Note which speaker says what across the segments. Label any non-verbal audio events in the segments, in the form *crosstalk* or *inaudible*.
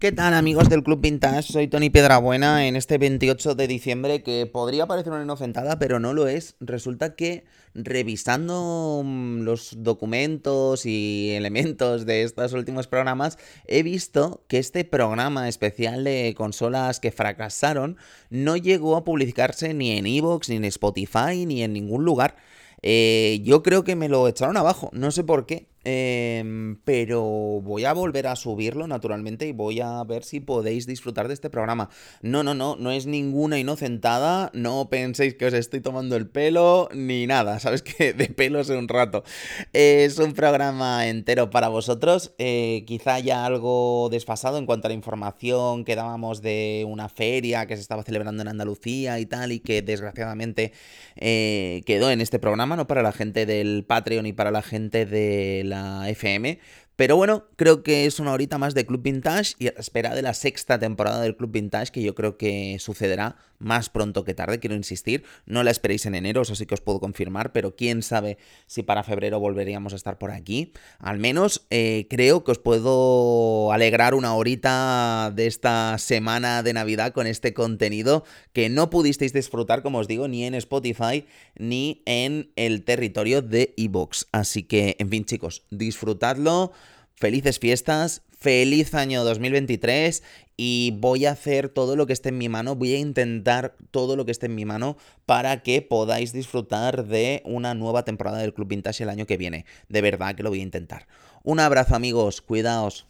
Speaker 1: ¿Qué tal amigos del Club Vintage? Soy Tony Piedrabuena en este 28 de diciembre que podría parecer una inocentada, pero no lo es. Resulta que revisando mm, los documentos y elementos de estos últimos programas, he visto que este programa especial de consolas que fracasaron no llegó a publicarse ni en Evox, ni en Spotify, ni en ningún lugar. Eh, yo creo que me lo echaron abajo, no sé por qué. Em, pero voy a volver a subirlo naturalmente y voy a ver si podéis disfrutar de este programa. No, no, no, no es ninguna inocentada, no penséis que os estoy tomando el pelo ni nada, *laughs* sabes que de pelo sé un rato. Es un programa entero para vosotros, eh, quizá ya algo desfasado en cuanto a la información que dábamos de una feria que se estaba celebrando en Andalucía y tal y que desgraciadamente eh, quedó en este programa, no para la gente del Patreon y para la gente del la FM. Pero bueno, creo que es una horita más de Club Vintage y espera de la sexta temporada del Club Vintage, que yo creo que sucederá más pronto que tarde, quiero insistir. No la esperéis en enero, eso sí que os puedo confirmar, pero quién sabe si para febrero volveríamos a estar por aquí. Al menos eh, creo que os puedo alegrar una horita de esta semana de Navidad con este contenido que no pudisteis disfrutar, como os digo, ni en Spotify ni en el territorio de Evox. Así que, en fin, chicos, disfrutadlo felices fiestas, feliz año 2023 y voy a hacer todo lo que esté en mi mano, voy a intentar todo lo que esté en mi mano para que podáis disfrutar de una nueva temporada del Club Vintage el año que viene. De verdad que lo voy a intentar. Un abrazo amigos, cuidaos.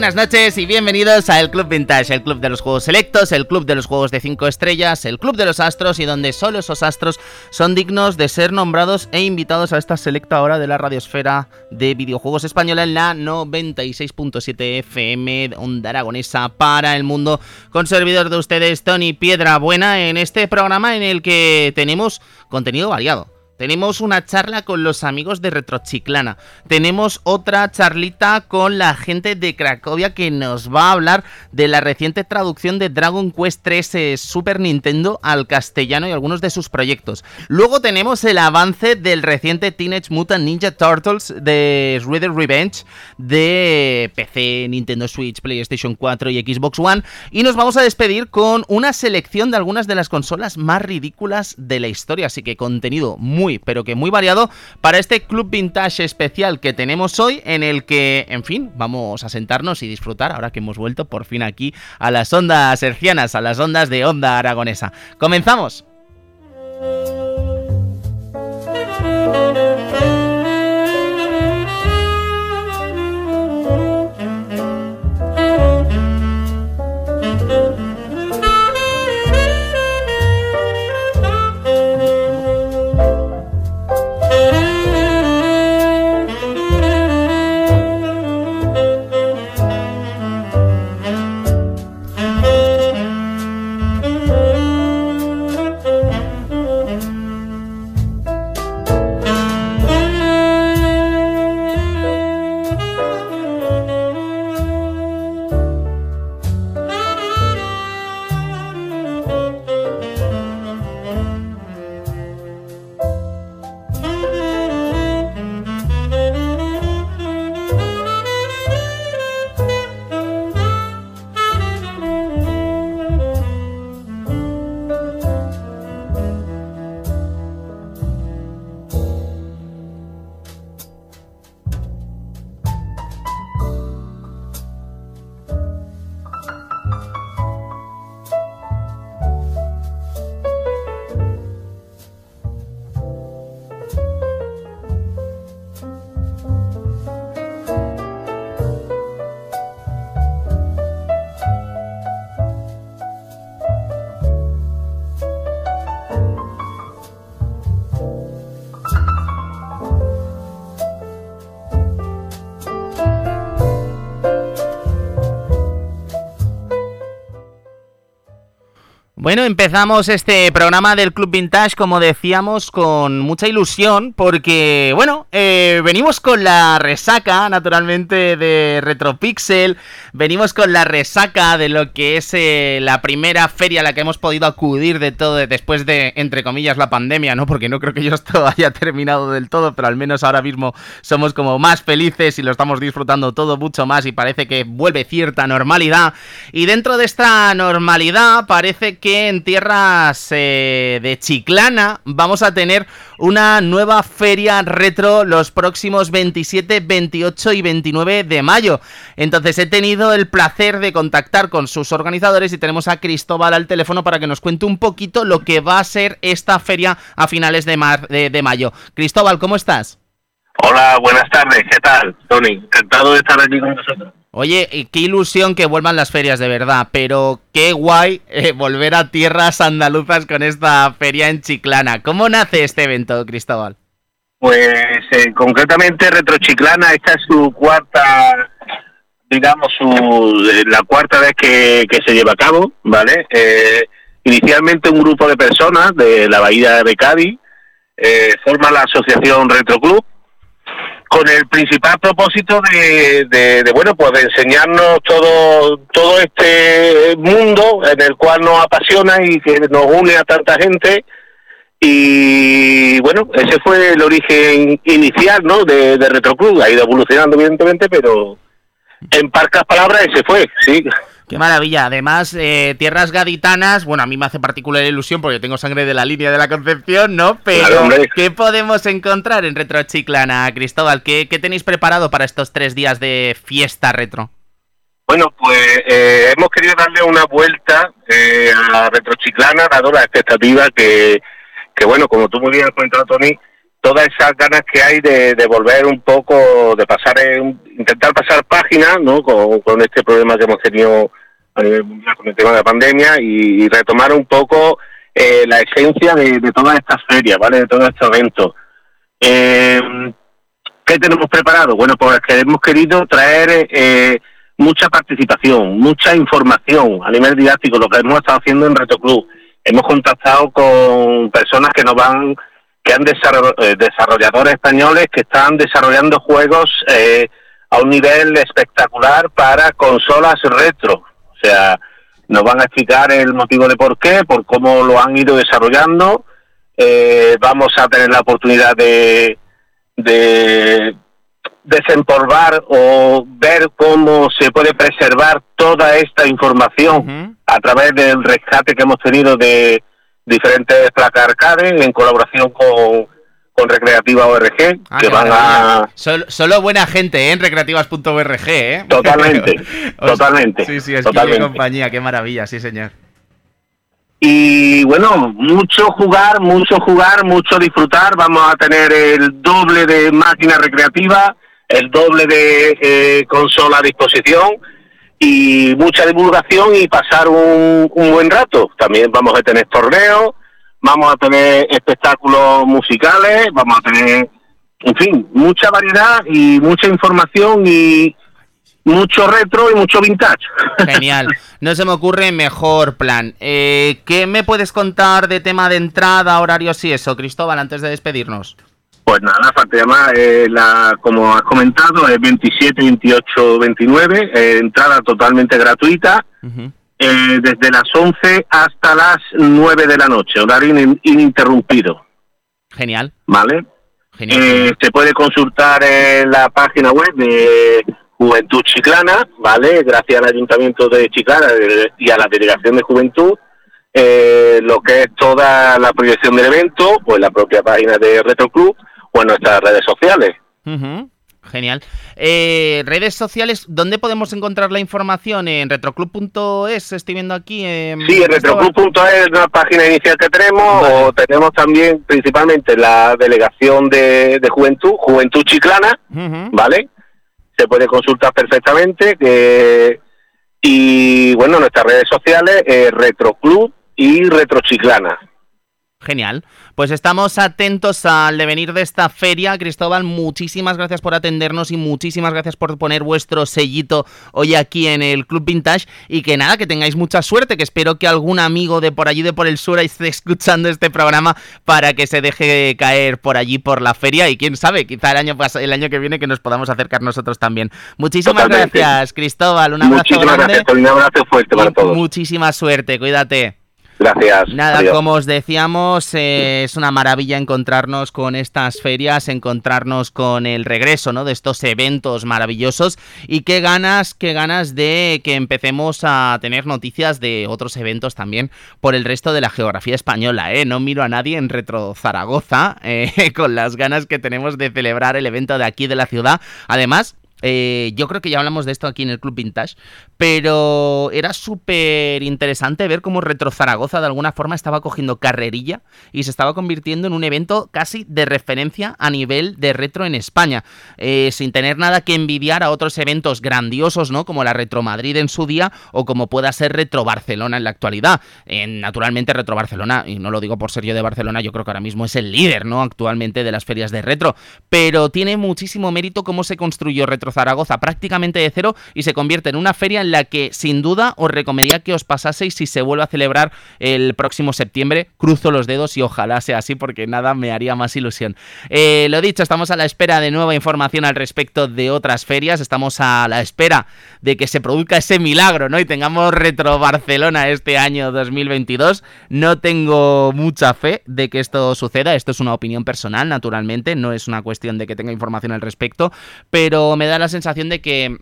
Speaker 1: Buenas noches y bienvenidos a El Club Vintage, el club de los juegos selectos, el club de los juegos de 5 estrellas, el club de los astros y donde solo esos astros son dignos de ser nombrados e invitados a esta selecta hora de la radiosfera de videojuegos española en la 96.7 FM Onda Aragonesa para el mundo, con servidor de ustedes Tony Piedra Buena en este programa en el que tenemos contenido variado tenemos una charla con los amigos de Retrochiclana. Tenemos otra charlita con la gente de Cracovia que nos va a hablar de la reciente traducción de Dragon Quest 3 eh, Super Nintendo al castellano y algunos de sus proyectos. Luego tenemos el avance del reciente Teenage Mutant Ninja Turtles de Shredder Revenge de PC, Nintendo Switch, PlayStation 4 y Xbox One. Y nos vamos a despedir con una selección de algunas de las consolas más ridículas de la historia. Así que contenido muy pero que muy variado para este club vintage especial que tenemos hoy, en el que, en fin, vamos a sentarnos y disfrutar ahora que hemos vuelto por fin aquí a las ondas hercianas, a las ondas de onda aragonesa. ¡Comenzamos! Bueno, empezamos este programa del Club Vintage, como decíamos, con mucha ilusión, porque, bueno, eh, venimos con la resaca, naturalmente, de Retropixel, venimos con la resaca de lo que es eh, la primera feria a la que hemos podido acudir de todo después de, entre comillas, la pandemia, ¿no? Porque no creo que esto *laughs* haya terminado del todo, pero al menos ahora mismo somos como más felices y lo estamos disfrutando todo mucho más y parece que vuelve cierta normalidad. Y dentro de esta normalidad parece que en tierras eh, de Chiclana vamos a tener una nueva feria retro los próximos 27, 28 y 29 de mayo. Entonces he tenido el placer de contactar con sus organizadores y tenemos a Cristóbal al teléfono para que nos cuente un poquito lo que va a ser esta feria a finales de, de, de mayo. Cristóbal, ¿cómo estás?
Speaker 2: Hola, buenas tardes, ¿qué tal, Tony? Encantado de estar aquí con nosotros.
Speaker 1: Oye, qué ilusión que vuelvan las ferias de verdad, pero qué guay eh, volver a tierras andaluzas con esta feria en Chiclana. ¿Cómo nace este evento, Cristóbal?
Speaker 2: Pues eh, concretamente Retro Chiclana, esta es su cuarta, digamos, su, eh, la cuarta vez que, se lleva a cabo, ¿vale? inicialmente un grupo de personas de la Bahía de Cádiz forma la asociación Retro Club con el principal propósito de, de, bueno pues de enseñarnos todo todo este mundo en el cual nos apasiona y que nos une a tanta gente. Y bueno ese fue el origen inicial no de, de Retroclub. Ha ido evolucionando evidentemente pero en parcas palabras ese fue sí
Speaker 1: Qué maravilla. Además, eh, tierras gaditanas, bueno, a mí me hace particular ilusión porque tengo sangre de la línea de la Concepción, ¿no? Pero, ¿qué podemos encontrar en Retro Chiclana, Cristóbal? ¿Qué, tenéis preparado para estos tres días de fiesta retro?
Speaker 2: Bueno, pues eh, hemos querido darle una vuelta eh, a Retro Chiclana, dado la expectativa que, que, bueno, como tú muy bien has comentado, Tony, todas esas ganas que hay de, volver un poco, de pasar, intentar pasar páginas, ¿no? Con, este problema que hemos tenido a nivel mundial con el tema de la pandemia y, retomar un poco eh, la esencia de, todas estas ferias, ¿vale? De todos estos eventos. Eh, ¿Qué tenemos preparado? Bueno, pues que hemos querido traer eh, mucha participación, mucha información a nivel didáctico, lo que hemos estado haciendo en Reto Club. Hemos contactado con personas que nos van que han eh, desarrolladores españoles que están desarrollando juegos eh, a un nivel espectacular para consolas retro. O sea, nos van a explicar el motivo de por qué, por cómo lo han ido desarrollando. Eh, vamos a tener la oportunidad de, de desempolvar o ver cómo se puede preservar toda esta información a través del rescate que hemos tenido de, diferentes placas arcade en colaboración con, con Recreativa ORG, ah, que van a...
Speaker 1: Solo, buena gente ¿eh? en recreativas.org, ¿eh? *laughs*
Speaker 2: Totalmente, *laughs* totalmente.
Speaker 1: Sí, sí, es totalmente. compañía, qué maravilla, sí señor.
Speaker 2: Y bueno, mucho jugar, mucho jugar, mucho disfrutar. Vamos a tener el doble de máquina recreativa, el doble de eh, consola a disposición y mucha divulgación y pasar un, buen rato. También vamos a tener torneos, vamos a tener espectáculos musicales, vamos a tener, en fin, mucha variedad y mucha información y mucho retro y mucho vintage. *laughs*
Speaker 1: Genial. No se me ocurre mejor plan. Eh, ¿Qué me puedes contar de tema de entrada, horarios y eso, Cristóbal, antes de despedirnos?
Speaker 2: Pues nada, falta llamar, eh, la, como has comentado, es 27, 28, 29, entrada totalmente gratuita, eh, desde las 11 hasta las 9 de la noche, horario ininterrumpido.
Speaker 1: Genial.
Speaker 2: ¿Vale? Genial. Eh, se puede consultar en la página web de Juventud Chiclana, ¿vale? Gracias al Ayuntamiento de Chiclana y a la Delegación de Juventud, lo que es toda la proyección del evento, pues la propia página de Retro Club o en nuestras redes sociales.
Speaker 1: Genial. Eh, redes sociales, ¿dónde podemos encontrar la información? ¿En retroclub.es? Estoy viendo aquí.
Speaker 2: sí, en retroclub.es es la página inicial que tenemos, o tenemos también principalmente la delegación de, juventud, Juventud Chiclana, ¿vale? Se puede consultar perfectamente. y bueno, nuestras redes sociales, Retroclub y Retrochiclana.
Speaker 1: Genial. Pues estamos atentos al devenir de esta feria. Cristóbal, muchísimas gracias por atendernos y muchísimas gracias por poner vuestro sellito hoy aquí en el Club Vintage. Y que nada, que tengáis mucha suerte, que espero que algún amigo de por allí, de por el sur, esté *laughs* escuchando este programa para que se deje caer por allí por la feria. Y quién sabe, quizá el año, el año que viene que nos podamos acercar nosotros también. Muchísimas gracias, Cristóbal. Un abrazo grande.
Speaker 2: un abrazo fuerte para todos.
Speaker 1: Muchísima suerte, cuídate.
Speaker 2: Gracias.
Speaker 1: Nada, como os decíamos, eh, es una maravilla encontrarnos con estas ferias, encontrarnos con el regreso ¿no? de estos eventos maravillosos y qué ganas, qué ganas de que empecemos a tener noticias de otros eventos también por el resto de la geografía española. ¿eh? No miro a nadie en Retro Zaragoza eh, *laughs* con las ganas que tenemos de celebrar el evento de aquí de la ciudad. Además, eh, yo creo que ya hablamos de esto aquí en el Club Vintage, pero era súper interesante ver cómo Retro Zaragoza de alguna forma estaba cogiendo carrerilla y se estaba convirtiendo en un evento casi de referencia a nivel de retro en España, eh, sin tener nada que envidiar a otros eventos grandiosos, ¿no? Como la Retro Madrid en su día o como pueda ser Retro Barcelona en la actualidad. Eh, naturalmente Retro Barcelona, y no lo digo por ser yo de Barcelona, yo creo que ahora mismo es el líder, ¿no? Actualmente de las ferias de retro, pero tiene muchísimo mérito cómo se construyó Retro Zaragoza prácticamente de cero y se convierte en una feria en la que sin duda os recomendaría que os pasaseis si se vuelve a celebrar el próximo septiembre. Cruzo los dedos y ojalá sea así porque nada me haría más ilusión. Eh, lo dicho, estamos a la espera de nueva información al respecto de otras ferias. Estamos a la espera de que se produzca ese milagro, ¿no? Y tengamos Retro Barcelona este año 2022. No tengo mucha fe de que esto suceda. Esto es una opinión personal, naturalmente. No es una cuestión de que tenga información al respecto. Pero me da la sensación de que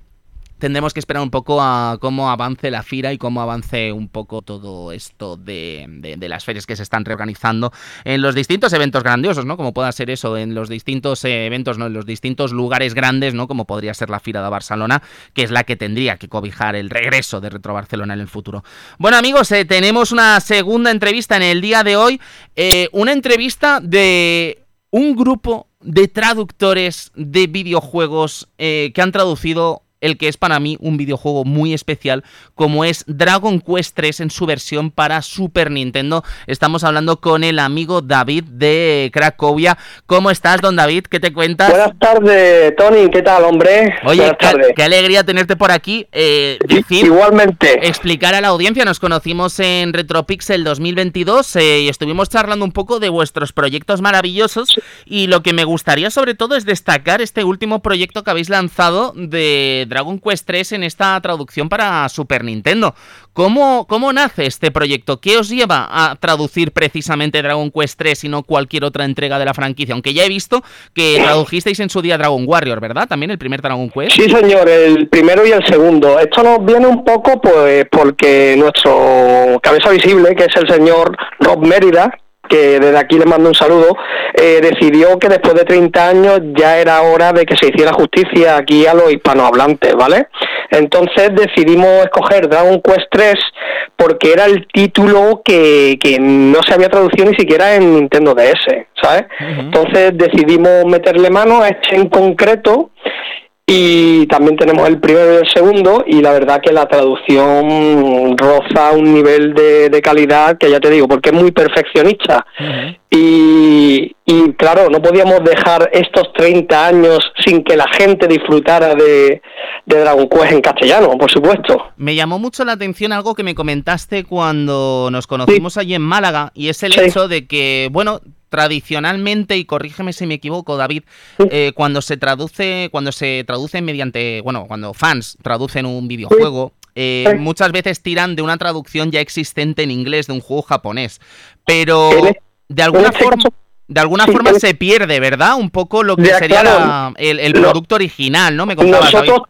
Speaker 1: tendremos que esperar un poco a cómo avance la FIRA y cómo avance un poco todo esto de, las ferias que se están reorganizando en los distintos eventos grandiosos, ¿no? Como pueda ser eso, en los distintos eh, eventos, ¿no? En los distintos lugares grandes, ¿no? Como podría ser la FIRA de Barcelona, que es la que tendría que cobijar el regreso de Retro Barcelona en el futuro. Bueno, amigos, eh, tenemos una segunda entrevista en el día de hoy. Eh, una entrevista de un grupo de traductores de videojuegos que han traducido el que es para mí un videojuego muy especial, como es Dragon Quest 3 en su versión para Super Nintendo. Estamos hablando con el amigo David de Cracovia. ¿Cómo estás, don David? ¿Qué te cuentas?
Speaker 3: Buenas tardes, Tony. ¿Qué tal, hombre?
Speaker 1: Oye, qué, alegría tenerte por aquí. Eh,
Speaker 3: igualmente.
Speaker 1: Explicar a la audiencia, nos conocimos en Retropixel 2022 eh, y estuvimos charlando un poco de vuestros proyectos maravillosos y lo que me gustaría sobre todo es destacar este último proyecto que habéis lanzado de Dragon Quest 3 en esta traducción para Super Nintendo. ¿Cómo, ¿Cómo nace este proyecto? ¿Qué os lleva a traducir precisamente Dragon Quest 3 y no cualquier otra entrega de la franquicia? Aunque ya he visto que tradujisteis en su día Dragon Warrior, ¿verdad? También el primer Dragon Quest.
Speaker 3: Sí, señor, el primero y el segundo. Esto nos viene un poco pues porque nuestro cabeza visible, que es el señor Rob Mérida, que desde aquí le mando un saludo, eh, decidió que después de 30 años ya era hora de que se hiciera justicia aquí a los hispanohablantes, ¿vale? Entonces decidimos escoger Dragon Quest 3 porque era el título que, que no se había traducido ni siquiera en Nintendo DS, ¿sabes? Entonces decidimos meterle mano a este en concreto y también tenemos el primero y el segundo y la verdad que la traducción roza un nivel de, calidad que ya te digo, porque es muy perfeccionista. y, y, claro, no podíamos dejar estos 30 años sin que la gente disfrutara de, de Dragon Quest en castellano, por supuesto.
Speaker 1: Me llamó mucho la atención algo que me comentaste cuando nos conocimos allí en Málaga y es el hecho de que, bueno, tradicionalmente, y corrígeme si me equivoco, David, eh, cuando se traduce, cuando se traduce mediante, bueno, cuando fans traducen un videojuego, eh, muchas veces tiran de una traducción ya existente en inglés de un juego japonés. Pero de alguna este forma. De alguna forma se pierde, ¿verdad? Un poco lo que sería el, producto original, ¿no?
Speaker 3: Me nosotros,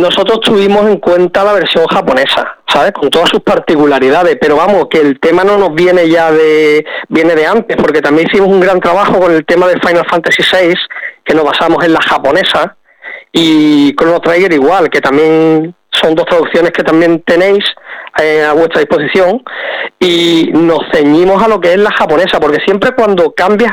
Speaker 3: nosotros tuvimos en cuenta la versión japonesa, ¿sabes? Con todas sus particularidades, pero vamos, que el tema no nos viene ya de viene de antes, porque también hicimos un gran trabajo con el tema de Final Fantasy VI, que nos basamos en la japonesa, y Chrono Trigger igual, que también son dos traducciones que también tenéis eh, a vuestra disposición y nos ceñimos a lo que es la japonesa, porque siempre cuando cambias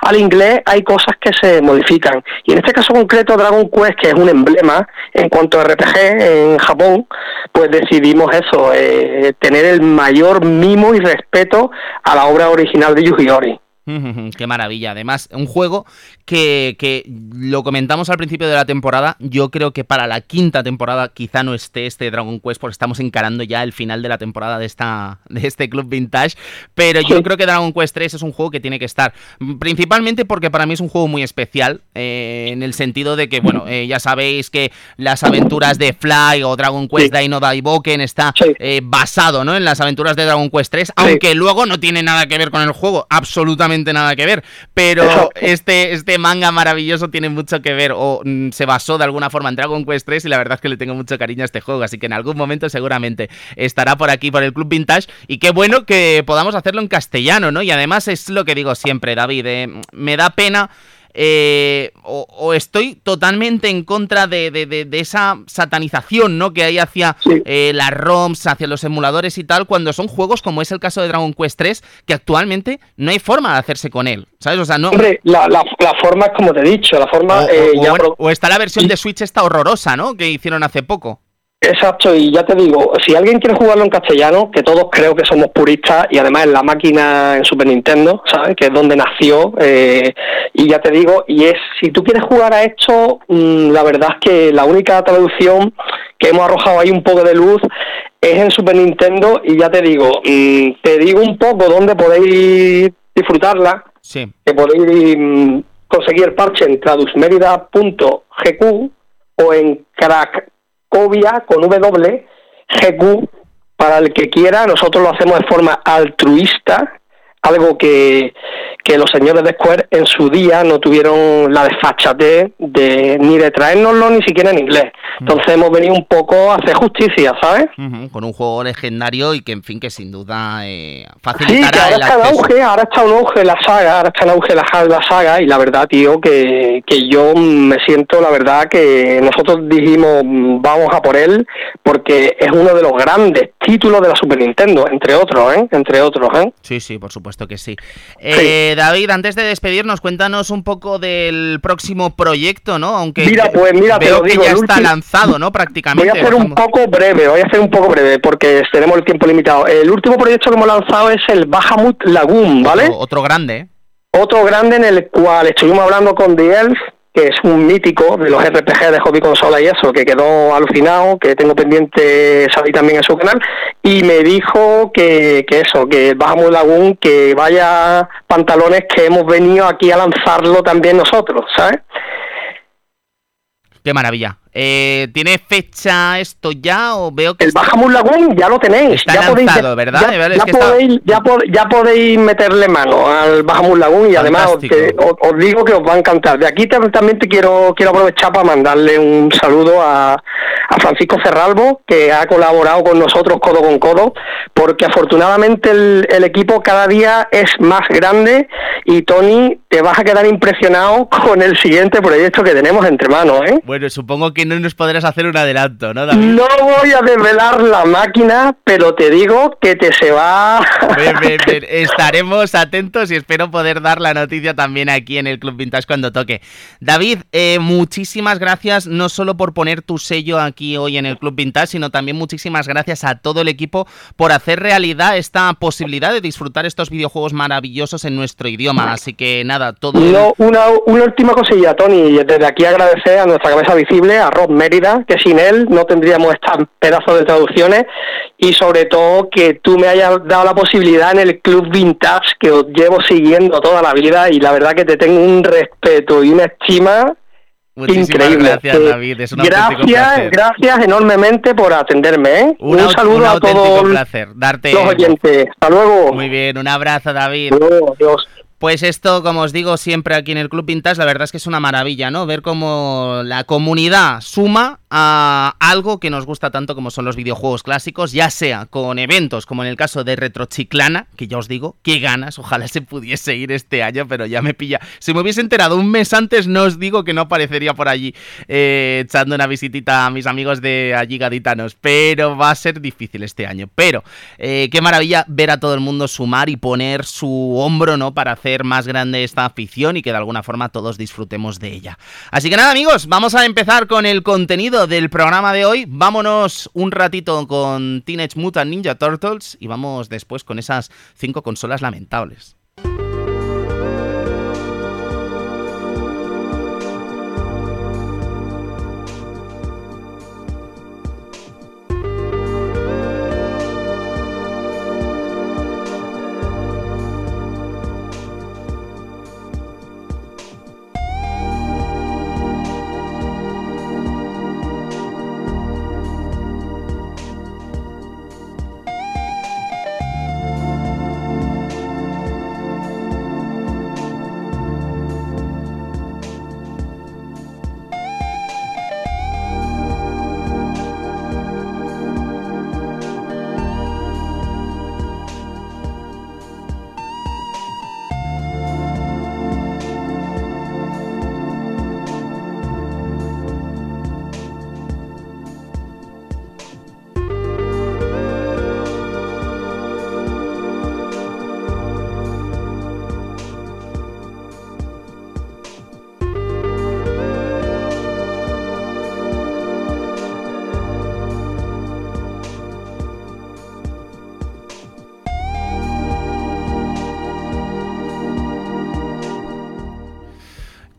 Speaker 3: al inglés hay cosas que se modifican. Y en este caso concreto, Dragon Quest, que es un emblema en cuanto a RPG en Japón, pues decidimos eso, eh, tener el mayor mimo y respeto a la obra original de Yuji Ori.
Speaker 1: Qué maravilla. Además, un juego que, que, lo comentamos al principio de la temporada. Yo creo que para la quinta temporada quizá no esté este Dragon Quest porque estamos encarando ya el final de la temporada de, esta, de este club vintage. Pero yo creo que Dragon Quest 3 es un juego que tiene que estar. Principalmente porque para mí es un juego muy especial. Eh, en el sentido de que, bueno, eh, ya sabéis que las aventuras de Fly o Dragon Quest Dino Daiboken está eh, basado ¿no? en las aventuras de Dragon Quest 3. Aunque luego no tiene nada que ver con el juego. Absolutamente nada que ver. Pero este, este manga maravilloso tiene mucho que ver o mm, se basó de alguna forma en Dragon Quest 3 y la verdad es que le tengo mucho cariño a este juego, así que en algún momento seguramente estará por aquí, por el Club Vintage y qué bueno que podamos hacerlo en castellano, ¿no? Y además es lo que digo siempre, David, eh, me da pena eh, o, estoy totalmente en contra de, esa satanización ¿no? que hay hacia eh, las ROMs, hacia los emuladores y tal, cuando son juegos como es el caso de Dragon Quest 3, que actualmente no hay forma de hacerse con él. ¿Sabes? O sea, no.
Speaker 3: la, la, forma es como te he dicho, la forma.
Speaker 1: O, está la versión de Switch esta horrorosa, ¿no? Que hicieron hace poco.
Speaker 3: Exacto, y ya te digo, si alguien quiere jugarlo en castellano, que todos creo que somos puristas, y además en la máquina en Super Nintendo, ¿sabes? Que es donde nació, eh, y ya te digo, y es, si tú quieres jugar a esto, mm, la verdad es que la única traducción que hemos arrojado ahí un poco de luz es en Super Nintendo, y ya te digo, mm, te digo un poco dónde podéis disfrutarla,
Speaker 1: sí.
Speaker 3: que podéis mm, conseguir el parche en tradusmerida.gq o en crack Covia con W, GQ, para el que quiera, nosotros lo hacemos de forma altruista, algo que, que los señores de Square en su día no tuvieron la desfachatez de ni de traérnoslo ni siquiera en inglés. Entonces hemos venido un poco a hacer justicia, ¿sabes?
Speaker 1: Con un juego legendario y que, en fin, que sin duda eh, facilitará
Speaker 3: sí, ahora está en auge, ahora está en auge la saga, ahora está en auge la, la saga y la verdad, tío, que, que yo me siento, la verdad, que nosotros dijimos vamos a por él porque es uno de los grandes títulos de la Super Nintendo, entre otros, ¿eh? Entre otros, ¿eh?
Speaker 1: Sí, sí, por supuesto que sí. Eh, David, antes de despedirnos, cuéntanos un poco del próximo proyecto, ¿no? Aunque
Speaker 3: mira, pues mira,
Speaker 1: veo
Speaker 3: que
Speaker 1: ya está lanzado, ¿no? Prácticamente.
Speaker 3: Voy a hacer un poco breve, voy a hacer un poco breve porque tenemos el tiempo limitado. El último proyecto que hemos lanzado es el Bahamut Lagoon, ¿vale?
Speaker 1: Otro, grande. ¿eh?
Speaker 3: Otro grande en el cual estuvimos hablando con The Elf que es un mítico de los RPG de hobby consola y eso, que quedó alucinado, que tengo pendiente salir también en su canal, y me dijo que, eso, que bajamos Lagoon, que vaya pantalones que hemos venido aquí a lanzarlo también nosotros, ¿sabes?
Speaker 1: Qué maravilla. Eh, ¿Tiene fecha esto ya o veo que...
Speaker 3: El Bahamut Lagoon ya lo tenéis.
Speaker 1: Está
Speaker 3: ya
Speaker 1: lanzado, ¿verdad?
Speaker 3: Ya, podéis, ya, podéis meterle mano al Bahamut Lagoon y además os, digo que os va a encantar. De aquí también te quiero, quiero aprovechar para mandarle un saludo a, Francisco Cerralbo, que ha colaborado con nosotros codo con codo, porque afortunadamente el, el equipo cada día es más grande y Tony, te vas a quedar impresionado *laughs* con el siguiente proyecto que tenemos entre manos. ¿eh?
Speaker 1: Bueno, supongo que no nos podrás hacer un adelanto, ¿no, David?
Speaker 3: No voy a desvelar la máquina, pero te digo que te se va. *laughs*
Speaker 1: Estaremos atentos y espero poder dar la noticia también aquí en el Club Vintage cuando toque. David, eh, muchísimas gracias no solo por poner tu sello aquí hoy en el Club Vintage, sino también muchísimas gracias a todo el equipo por hacer realidad esta posibilidad de disfrutar estos videojuegos maravillosos en nuestro idioma. Así que nada, todo.
Speaker 3: No, una, una última cosilla, Tony. Desde aquí agradecer a nuestra cabeza visible, a Rob Mérida, que sin él no tendríamos este pedazo de traducciones y sobre todo que tú me hayas dado la posibilidad en el Club Vintage que os llevo siguiendo toda la vida y la verdad que te tengo un respeto y una estima Increíble.
Speaker 1: Gracias, David. Es un
Speaker 3: gracias, gracias enormemente por atenderme. ¿eh? Un, saludo a todos
Speaker 1: placer darte
Speaker 3: los oyentes. Hasta luego.
Speaker 1: Muy bien, un abrazo, David.
Speaker 3: adiós.
Speaker 1: Pues esto, como os digo siempre aquí en el Club Vintage, la verdad es que es una maravilla, ¿no? Ver cómo la comunidad suma a algo que nos gusta tanto como son los videojuegos clásicos, ya sea con eventos como en el caso de Retrochiclana, que ya os digo, qué ganas, ojalá se pudiese ir este año, pero ya me pilla. Si me hubiese enterado un mes antes, no os digo que no aparecería por allí eh, echando una visitita a mis amigos de allí gaditanos, pero va a ser difícil este año. Pero eh, qué maravilla ver a todo el mundo sumar y poner su hombro, ¿no? Para hacer más grande esta afición y que de alguna forma todos disfrutemos de ella. Así que nada, amigos, vamos a empezar con el contenido del programa de hoy. Vámonos un ratito con Teenage Mutant Ninja Turtles y vamos después con esas cinco consolas lamentables.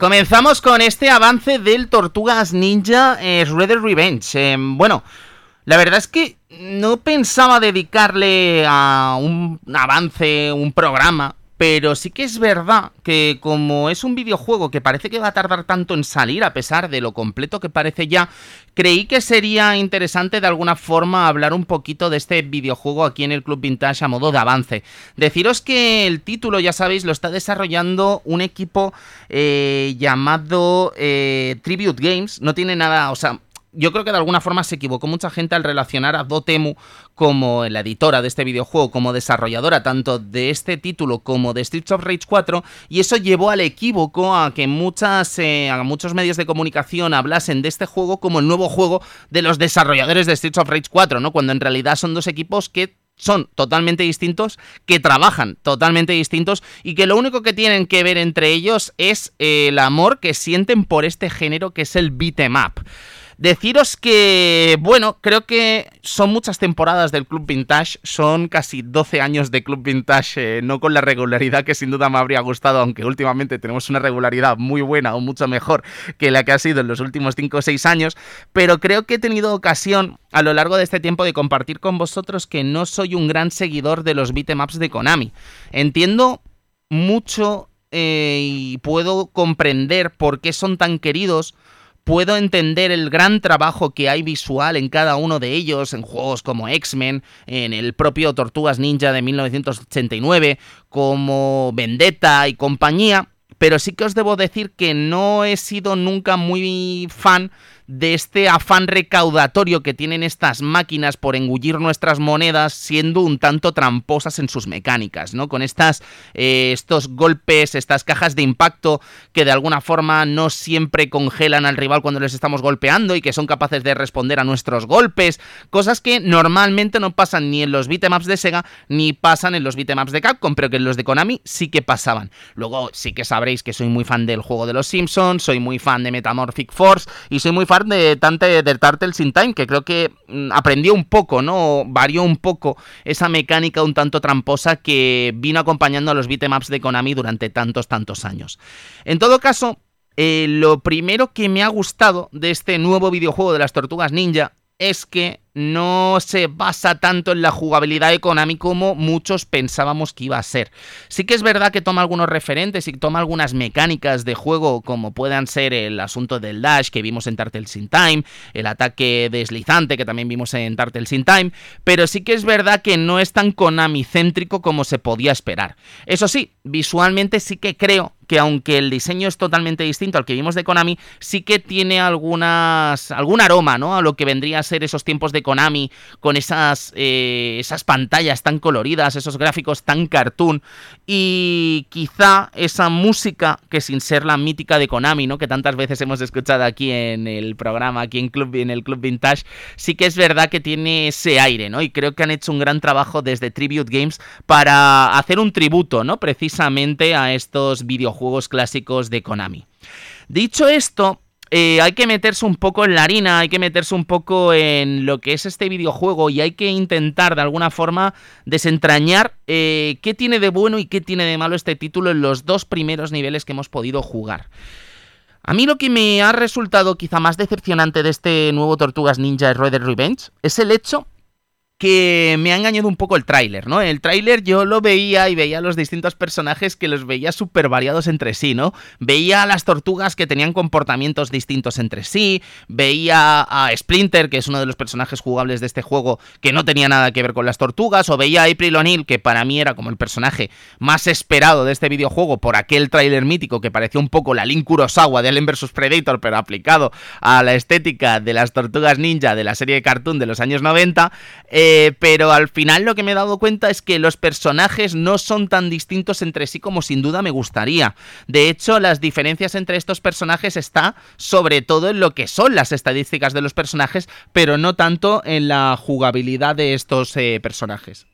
Speaker 1: Comenzamos con este avance del Tortugas Ninja eh, Shredder Revenge. Em, bueno, la verdad es que no pensaba dedicarle a un avance, un programa, pero sí que es verdad que como es un videojuego que parece que va a tardar tanto en salir, a pesar de lo completo que parece ya, creí que sería interesante de alguna forma hablar un poquito de este videojuego aquí en el Club Vintage a modo de avance. Deciros que el título, ya sabéis, lo está desarrollando un equipo eh, llamado eh, Tribute Games. No tiene nada, o sea, yo creo que de alguna forma se equivocó mucha gente al relacionar a Dotemu como la editora de este videojuego, como desarrolladora tanto de este título como de Streets of Rage 4, y eso llevó al equívoco a que muchas, eh, a muchos medios de comunicación hablasen de este juego como el nuevo juego de los desarrolladores de Streets of Rage 4, ¿no? Cuando en realidad son dos equipos que son totalmente distintos, que trabajan totalmente distintos y que lo único que tienen que ver entre ellos es el amor que sienten por este género que es el beat'em up. Deciros que, bueno, creo que son muchas temporadas del Club Vintage, son casi 12 años de Club Vintage, eh, no con la regularidad que sin duda me habría gustado, aunque últimamente tenemos una regularidad muy buena o mucho mejor que la que ha sido en los últimos 5 o 6 años, pero creo que he tenido ocasión a lo largo de este tiempo de compartir con vosotros que no soy un gran seguidor de los beatemaps de Konami. Entiendo mucho eh, y puedo comprender por qué son tan queridos puedo entender el gran trabajo que hay visual en cada uno de ellos, en juegos como X-Men, en el propio Tortugas Ninja de 1989, como Vendetta y compañía, pero sí que os debo decir que no he sido nunca muy fan de este afán recaudatorio que tienen estas máquinas por engullir nuestras monedas, siendo un tanto tramposas en sus mecánicas, ¿no? Con estas, eh, estos golpes, estas cajas de impacto que de alguna forma no siempre congelan al rival cuando les estamos golpeando y que son capaces de responder a nuestros golpes, cosas que normalmente no pasan ni en los beatemaps de Sega ni pasan en los beatemaps de Capcom, pero que en los de Konami sí que pasaban. Luego sí que sabréis que soy muy fan del juego de los Simpsons, soy muy fan de Metamorphic Force y soy muy fan de, Tante, de Turtles in Time, que creo que mm, aprendió un poco, ¿no? Varió un poco esa mecánica un tanto tramposa que vino acompañando a los beatemaps de Konami durante tantos, tantos años. En todo caso, eh, lo primero que me ha gustado de este nuevo videojuego de las Tortugas Ninja es que no se basa tanto en la jugabilidad de Konami como muchos pensábamos que iba a ser. Sí que es verdad que toma algunos referentes y toma algunas mecánicas de juego como puedan ser el asunto del dash que vimos en Turtles in Time, el ataque deslizante que también vimos en Turtles in Time, pero sí que es verdad que no es tan Konami céntrico como se podía esperar. Eso sí, visualmente sí que creo que aunque el diseño es totalmente distinto al que vimos de Konami, sí que tiene algunas algún aroma, ¿no? A lo que vendría a ser esos tiempos de Konami con esas eh, esas pantallas tan coloridas, esos gráficos tan cartoon y quizá esa música que sin ser la mítica de Konami, ¿no? Que tantas veces hemos escuchado aquí en el programa, aquí en Club en el Club Vintage, sí que es verdad que tiene ese aire, ¿no? Y creo que han hecho un gran trabajo desde Tribute Games para hacer un tributo, ¿no? Precisamente a estos videojuegos juegos clásicos de Konami. Dicho esto, eh, hay que meterse un poco en la harina, hay que meterse un poco en lo que es este videojuego y hay que intentar de alguna forma desentrañar eh, qué tiene de bueno y qué tiene de malo este título en los dos primeros niveles que hemos podido jugar. A mí lo que me ha resultado quizá más decepcionante de este nuevo Tortugas Ninja Red Revenge es el hecho que me ha engañado un poco el tráiler, ¿no? El tráiler yo lo veía y veía los distintos personajes que los veía súper variados entre sí, ¿no? Veía a las tortugas que tenían comportamientos distintos entre sí, veía a Splinter, que es uno de los personajes jugables de este juego, que no tenía nada que ver con las tortugas, o veía a April O'Neil, que para mí era como el personaje más esperado de este videojuego por aquel tráiler mítico que parecía un poco la Link Kurosawa de Alien vs Predator, pero aplicado a la estética de las tortugas ninja de la serie de cartoon de los años 90, eh, pero al final lo que me he dado cuenta es que los personajes no son tan distintos entre sí como sin duda me gustaría. De hecho, las diferencias entre estos personajes está sobre todo en lo que son las estadísticas de los personajes, pero no tanto en la jugabilidad de estos eh, personajes.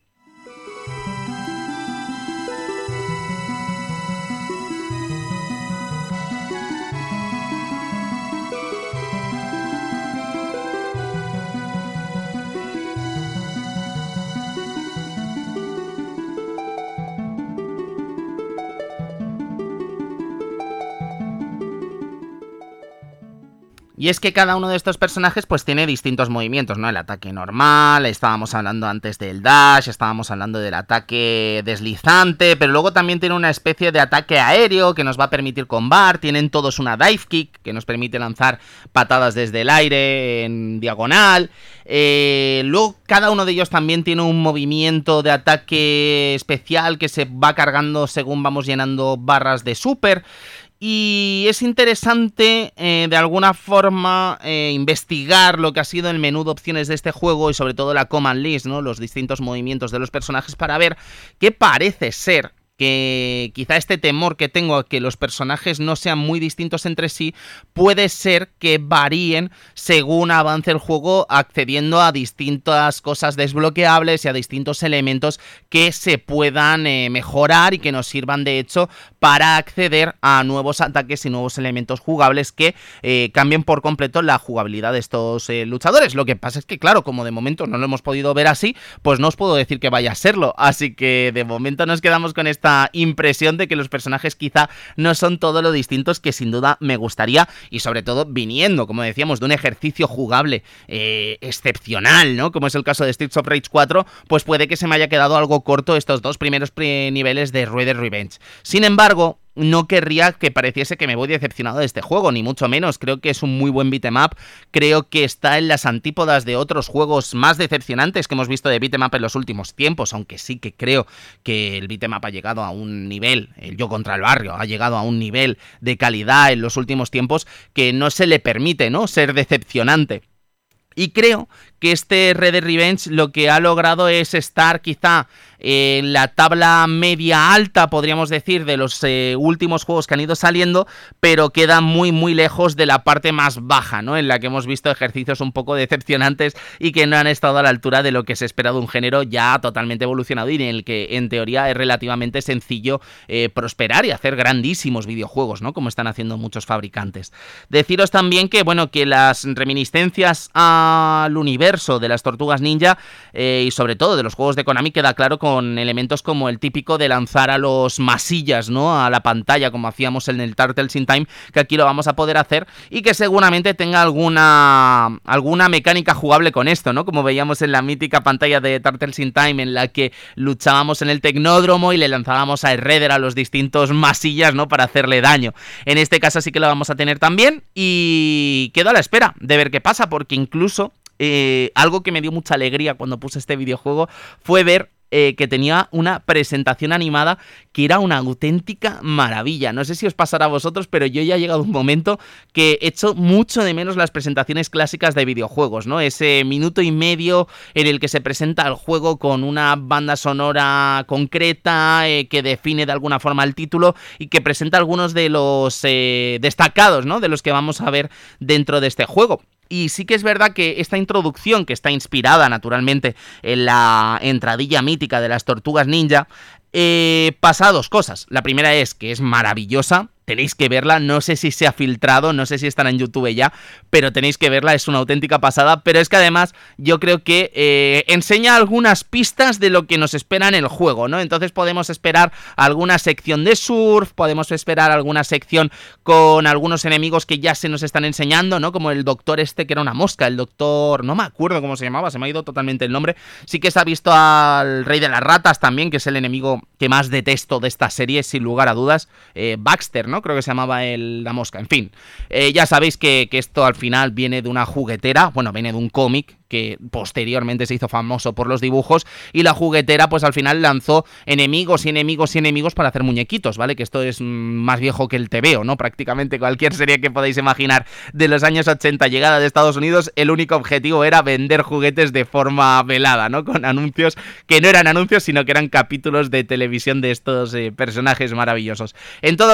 Speaker 1: Y es que cada uno de estos personajes pues tiene distintos movimientos, ¿no? El ataque normal, estábamos hablando antes del dash, estábamos hablando del ataque deslizante, pero luego también tiene una especie de ataque aéreo que nos va a permitir combar, tienen todos una dive kick que nos permite lanzar patadas desde el aire en diagonal. Eh, luego cada uno de ellos también tiene un movimiento de ataque especial que se va cargando según vamos llenando barras de super. Y es interesante eh, de alguna forma eh, investigar lo que ha sido el menú de opciones de este juego y sobre todo la command list, ¿no? Los distintos movimientos de los personajes para ver qué parece ser que quizá este temor que tengo a que los personajes no sean muy distintos entre sí puede ser que varíen según avance el juego accediendo a distintas cosas desbloqueables y a distintos elementos que se puedan eh, mejorar y que nos sirvan de hecho para acceder a nuevos ataques y nuevos elementos jugables que eh, cambien por completo la jugabilidad de estos eh, luchadores. Lo que pasa es que claro, como de momento no lo hemos podido ver así, pues no os puedo decir que vaya a serlo. Así que de momento nos quedamos con esta impresión de que los personajes quizá no son todo lo distintos que sin duda me gustaría y sobre todo viniendo, como decíamos, de un ejercicio jugable eh, excepcional, ¿no? Como es el caso de Streets of Rage 4, pues puede que se me haya quedado algo corto estos dos primeros niveles de Red Revenge. Sin embargo, no querría que pareciese que me voy decepcionado de este juego, ni mucho menos. Creo que es un muy buen beat'em up. Creo que está en las antípodas de otros juegos más decepcionantes que hemos visto de beat'em up en los últimos tiempos, aunque sí que creo que el beat'em up ha llegado a un nivel, el yo contra el barrio, ha llegado a un nivel de calidad en los últimos tiempos que no se le permite, ¿no? Ser decepcionante. Y creo que este Red Revenge lo que ha logrado es estar quizá en la tabla media alta, podríamos decir, de los eh, últimos juegos que han ido saliendo, pero queda muy muy lejos de la parte más baja, ¿no? En la que hemos visto ejercicios un poco decepcionantes y que no han estado a la altura de lo que se espera de un género ya totalmente evolucionado y en el que en teoría es relativamente sencillo eh, prosperar y hacer grandísimos videojuegos, ¿no? Como están haciendo muchos fabricantes. Deciros también que, bueno, que las reminiscencias al universo de las tortugas ninja eh, y sobre todo de los juegos de Konami queda claro con con elementos como el típico de lanzar a los masillas, ¿no? A la pantalla, como hacíamos en el Turtles in Time, que aquí lo vamos a poder hacer y que seguramente tenga alguna, alguna mecánica jugable con esto, ¿no? Como veíamos en la mítica pantalla de Turtles in Time en la que luchábamos en el tecnódromo y le lanzábamos a Redder a los distintos masillas, ¿no? Para hacerle daño. En este caso sí que lo vamos a tener también y quedo a la espera de ver qué pasa, porque incluso eh, algo que me dio mucha alegría cuando puse este videojuego fue ver eh, que tenía una presentación animada que era una auténtica maravilla. No sé si os pasará a vosotros, pero yo ya he llegado un momento que he hecho mucho de menos las presentaciones clásicas de videojuegos, ¿no? Ese minuto y medio en el que se presenta el juego con una banda sonora concreta eh, que define de alguna forma el título y que presenta algunos de los eh, destacados, ¿no? De los que vamos a ver dentro de este juego. Y sí que es verdad que esta introducción, que está inspirada naturalmente en la entradilla mítica de las tortugas ninja, eh, pasa dos cosas. La primera es que es maravillosa, tenéis que verla, no sé si se ha filtrado, no sé si estará en YouTube ya, pero tenéis que verla, es una auténtica pasada, pero es que además yo creo que eh, enseña algunas pistas de lo que nos espera en el juego, ¿no? Entonces podemos esperar alguna sección de surf, podemos esperar alguna sección con algunos enemigos que ya se nos están enseñando, ¿no? Como el doctor este que era una mosca, el doctor, no me acuerdo cómo se llamaba, se me ha ido totalmente el nombre, sí que se ha visto al rey de las ratas también, que es el enemigo que más detesto de esta serie, sin lugar a dudas, eh, Baxter, ¿no? Creo que se llamaba el, la mosca. En fin, eh, ya sabéis que, esto al final viene de una juguetera, bueno, viene de un cómic que posteriormente se hizo famoso por los dibujos y la juguetera pues al final lanzó enemigos y enemigos y enemigos para hacer muñequitos, ¿vale? Que esto es más viejo que el TVO, ¿no? Prácticamente cualquier serie que podáis imaginar de los años 80 llegada de Estados Unidos, el único objetivo era vender juguetes de forma velada, ¿no? Con anuncios que no eran anuncios, sino que eran capítulos de televisión de estos eh, personajes maravillosos. En todo...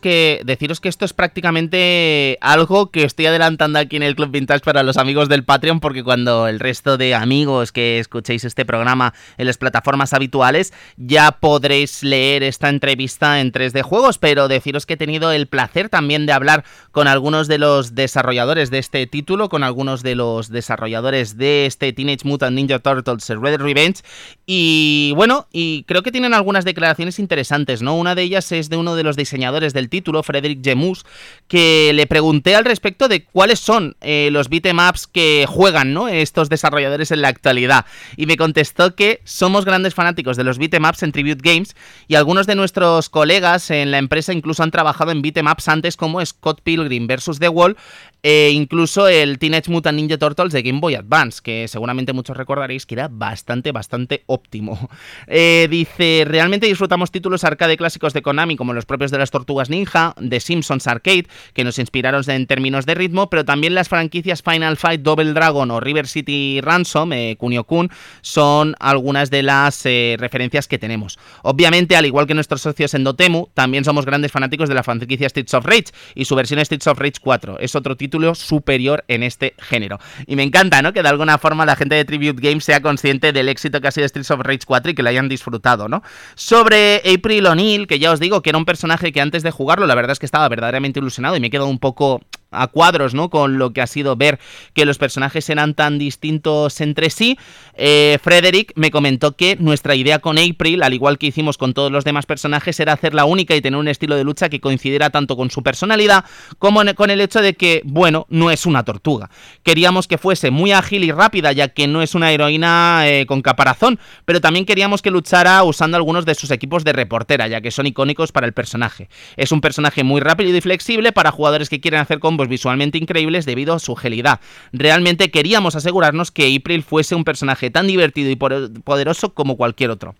Speaker 1: que deciros que esto es prácticamente algo que estoy adelantando aquí en el Club Vintage para los amigos del Patreon porque cuando el resto de amigos que escuchéis este programa en las plataformas habituales ya podréis leer esta entrevista en 3D Juegos, pero deciros que he tenido el placer también de hablar con algunos de los desarrolladores de este título, con algunos de los desarrolladores de este Teenage Mutant Ninja Turtles Red Revenge y bueno, y creo que tienen algunas declaraciones interesantes, ¿no? Una de ellas es de uno de los diseñadores del título, Frederick Gemus, que le pregunté al respecto de cuáles son eh, los beatemaps que juegan ¿no? estos desarrolladores en la actualidad. Y me contestó que somos grandes fanáticos de los beatemaps en Tribute Games y algunos de nuestros colegas en la empresa incluso han trabajado en beatemaps antes como Scott Pilgrim vs. The Wall e incluso el Teenage Mutant Ninja Turtles de Game Boy Advance, que seguramente muchos recordaréis que era bastante, bastante óptimo. *laughs* Eh, dice, realmente disfrutamos títulos arcade clásicos de Konami, como los propios de las Tortugas Ninja, de Simpsons Arcade, que nos inspiraron en términos de ritmo, pero también las franquicias Final Fight, Double Dragon o River City Ransom, eh, Kunio Kun, son algunas de las eh, referencias que tenemos. Obviamente, al igual que nuestros socios en Dotemu, también somos grandes fanáticos de la franquicia Streets of Rage y su versión Streets of Rage 4. Es otro título superior en este género. Y me encanta, ¿no? Que de alguna forma la gente de Tribute Games sea consciente del éxito que ha sido Streets of Rage 4 y que lo hayan disfrutado, ¿no? Sobre April O'Neil, que ya os digo que era un personaje que antes de jugarlo, la verdad es que estaba verdaderamente ilusionado y me he quedado un poco a cuadros, ¿no? Con lo que ha sido ver que los personajes eran tan distintos entre sí. Eh, Frederick me comentó que nuestra idea con April, al igual que hicimos con todos los demás personajes, era hacerla única y tener un estilo de lucha que coincidiera tanto con su personalidad como con el hecho de que, bueno, no es una tortuga. Queríamos que fuese muy ágil y rápida, ya que no es una heroína eh, con caparazón, pero también queríamos que luchara usando algunos de sus equipos de reportera, ya que son icónicos para el personaje. Es un personaje muy rápido y flexible para jugadores que quieren hacer combos visualmente increíbles debido a su gelidad. Realmente queríamos asegurarnos que April fuese un personaje tan divertido y poderoso como cualquier otro.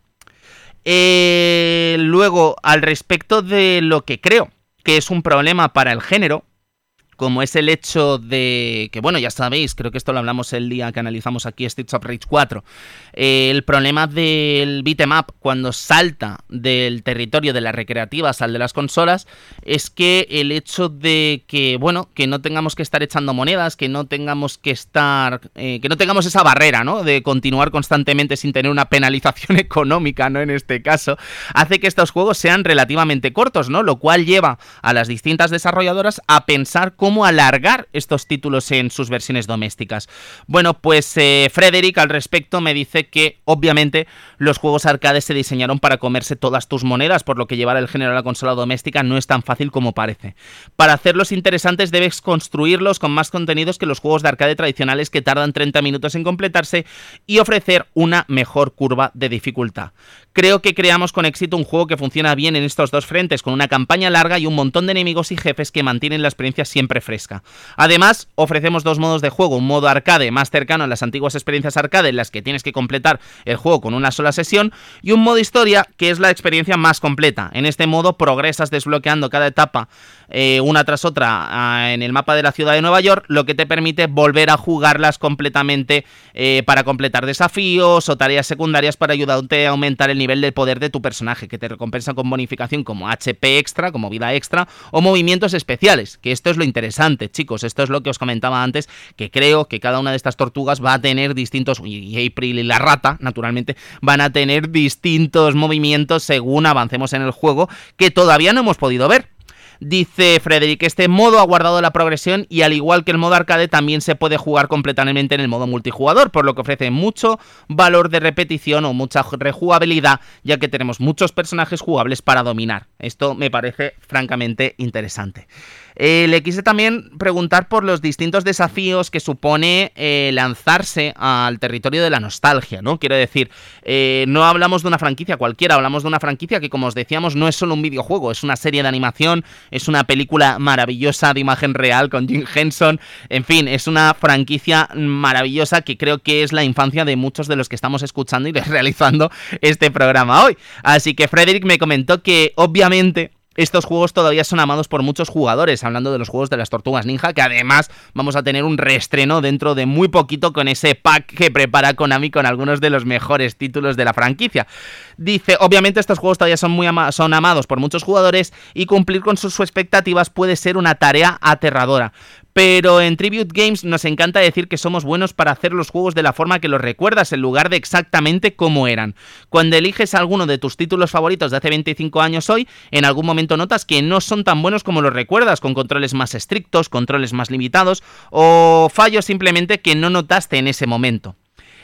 Speaker 1: Eh, luego, al respecto de lo que creo que es un problema para el género, como es el hecho de que, bueno, ya sabéis, creo que esto lo hablamos el día que analizamos aquí Streets of Rage 4, eh, el problema del beat'em up cuando salta del territorio de las recreativas al de las consolas es que el hecho de que, bueno, que no tengamos que estar echando monedas, que no tengamos que estar, eh, que no tengamos esa barrera, ¿no? De continuar constantemente sin tener una penalización *laughs* económica, ¿no? En este caso, hace que estos juegos sean relativamente cortos, ¿no? Lo cual lleva a las distintas desarrolladoras a pensar cómo cómo alargar estos títulos en sus versiones domésticas. Bueno, pues eh, Frederick al respecto me dice que obviamente los juegos arcade se diseñaron para comerse todas tus monedas, por lo que llevar el género a la consola doméstica no es tan fácil como parece. Para hacerlos interesantes debes construirlos con más contenidos que los juegos de arcade tradicionales que tardan 30 minutos en completarse y ofrecer una mejor curva de dificultad. Creo que creamos con éxito un juego que funciona bien en estos dos frentes, con una campaña larga y un montón de enemigos y jefes que mantienen la experiencia siempre fresca. Además, ofrecemos dos modos de juego, un modo arcade más cercano a las antiguas experiencias arcade en las que tienes que completar el juego con una sola sesión, y un modo historia que es la experiencia más completa. En este modo progresas desbloqueando cada etapa eh, una tras otra ah, en el mapa de la ciudad de Nueva York, lo que te permite volver a jugarlas completamente eh, para completar desafíos o tareas secundarias para ayudarte a aumentar el nivel de poder de tu personaje, que te recompensa con bonificación como HP extra, como vida extra, o movimientos especiales, que esto es lo interesante, chicos, esto es lo que os comentaba antes, que creo que cada una de estas tortugas va a tener distintos, y April y la rata, naturalmente, van a tener distintos movimientos según avancemos en el juego, que todavía no hemos podido ver. Dice Frederick, este modo ha guardado la progresión y al igual que el modo arcade también se puede jugar completamente en el modo multijugador, por lo que ofrece mucho valor de repetición o mucha rejugabilidad, ya que tenemos muchos personajes jugables para dominar. Esto me parece francamente interesante. Le quise también preguntar por los distintos desafíos que supone eh, lanzarse al territorio de la nostalgia, ¿no? Quiero decir, eh, no hablamos de una franquicia cualquiera, hablamos de una franquicia que, como os decíamos, no es solo un videojuego, es una serie de animación, es una película maravillosa de imagen real con Jim Henson, en fin, es una franquicia maravillosa que creo que es la infancia de muchos de los que estamos escuchando y *laughs* realizando este programa hoy. Así que Frederick me comentó que obviamente estos juegos todavía son amados por muchos jugadores, hablando de los juegos de las Tortugas Ninja, que además vamos a tener un reestreno dentro de muy poquito con ese pack que prepara Konami con algunos de los mejores títulos de la franquicia. Dice, obviamente estos juegos todavía son muy son amados por muchos jugadores y cumplir con sus expectativas puede ser una tarea aterradora. Pero en Tribute Games nos encanta decir que somos buenos para hacer los juegos de la forma que los recuerdas en lugar de exactamente como eran. Cuando eliges alguno de tus títulos favoritos de hace 25 años hoy, en algún momento notas que no son tan buenos como los recuerdas, con controles más estrictos, controles más limitados o fallos simplemente que no notaste en ese momento.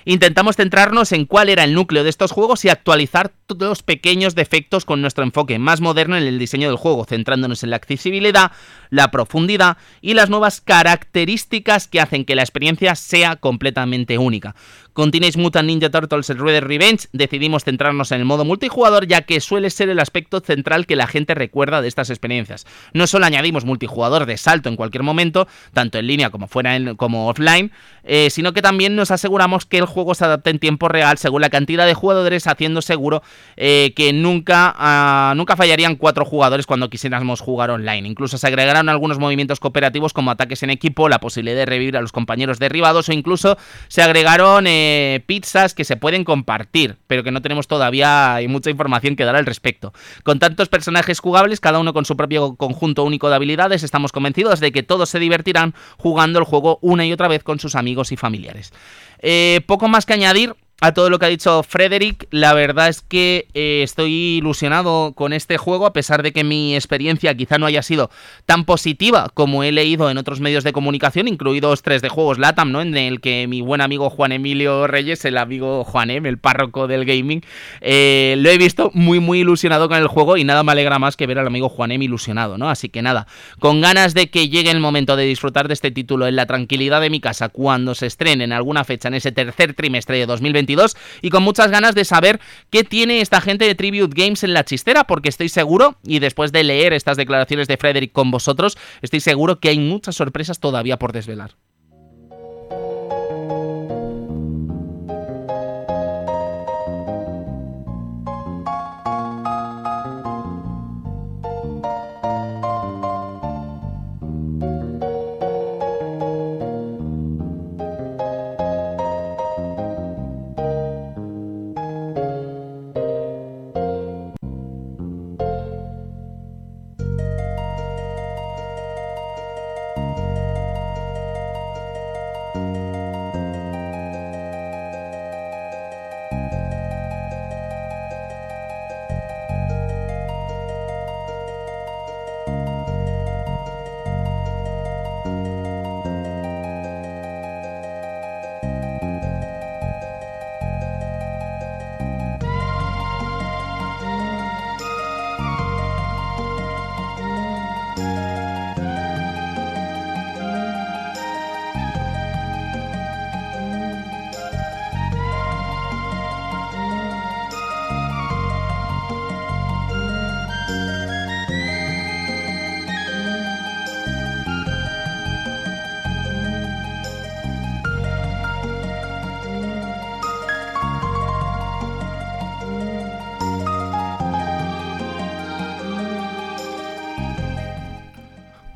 Speaker 1: Intentamos centrarnos en cuál era el núcleo de estos juegos y actualizar todos los pequeños defectos con nuestro enfoque más moderno en el diseño del juego, centrándonos en la accesibilidad, la profundidad y las nuevas características que hacen que la experiencia sea completamente única. Con Teenage Mutant Ninja Turtles el Red Revenge decidimos centrarnos en el modo multijugador ya que suele ser el aspecto central que la gente recuerda de estas experiencias. No solo añadimos multijugador de salto en cualquier momento, tanto en línea como fuera como offline, eh, sino que también nos aseguramos que el juego se adapte en tiempo real según la cantidad de jugadores, haciendo seguro eh, que nunca, ah, nunca fallarían cuatro jugadores cuando quisiéramos jugar online. Incluso se agregarán algunos movimientos cooperativos como ataques en equipo, la posibilidad de revivir a los compañeros derribados o incluso se agregaron eh, pizzas que se pueden compartir, pero que no tenemos todavía hay mucha información que dar al respecto. Con tantos personajes jugables, cada uno con su propio conjunto único de habilidades, estamos convencidos de que todos se divertirán jugando el juego una y otra vez con sus amigos y familiares. Eh, poco más que añadir, a todo lo que ha dicho Frederick. La verdad es que eh, estoy ilusionado con este juego, a pesar de que mi experiencia quizá no haya sido tan positiva como he leído en otros medios de comunicación, incluidos tres de juegos LATAM, ¿no? En el que mi buen amigo Juan Emilio Reyes, el amigo Juanem, el párroco del gaming, eh, lo he visto muy, muy ilusionado con el juego y nada me alegra más que ver al amigo Juanem ilusionado, ¿no? Así que nada, con ganas de que llegue el momento de disfrutar de este título en la tranquilidad de mi casa cuando se estrene en alguna fecha en ese tercer trimestre de 2020 2022 y con muchas ganas de saber qué tiene esta gente de Tribute Games en la chistera, porque estoy seguro, y después de leer estas declaraciones de Frederick con vosotros, estoy seguro que hay muchas sorpresas todavía por desvelar.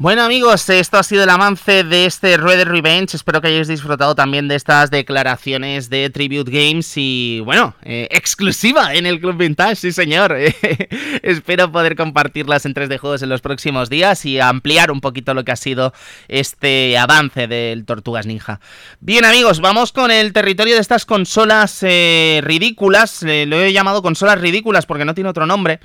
Speaker 1: Bueno amigos, esto ha sido el avance de este Red Revenge. Espero que hayáis disfrutado también de estas declaraciones de Tribute Games y bueno, eh, exclusiva en el Club Vintage, sí señor. *laughs* Espero poder compartirlas en 3D Juegos en los próximos días y ampliar un poquito lo que ha sido este avance del Tortugas Ninja. Bien amigos, vamos con el territorio de estas consolas eh, ridículas. Eh, lo he llamado consolas ridículas porque no tiene otro nombre.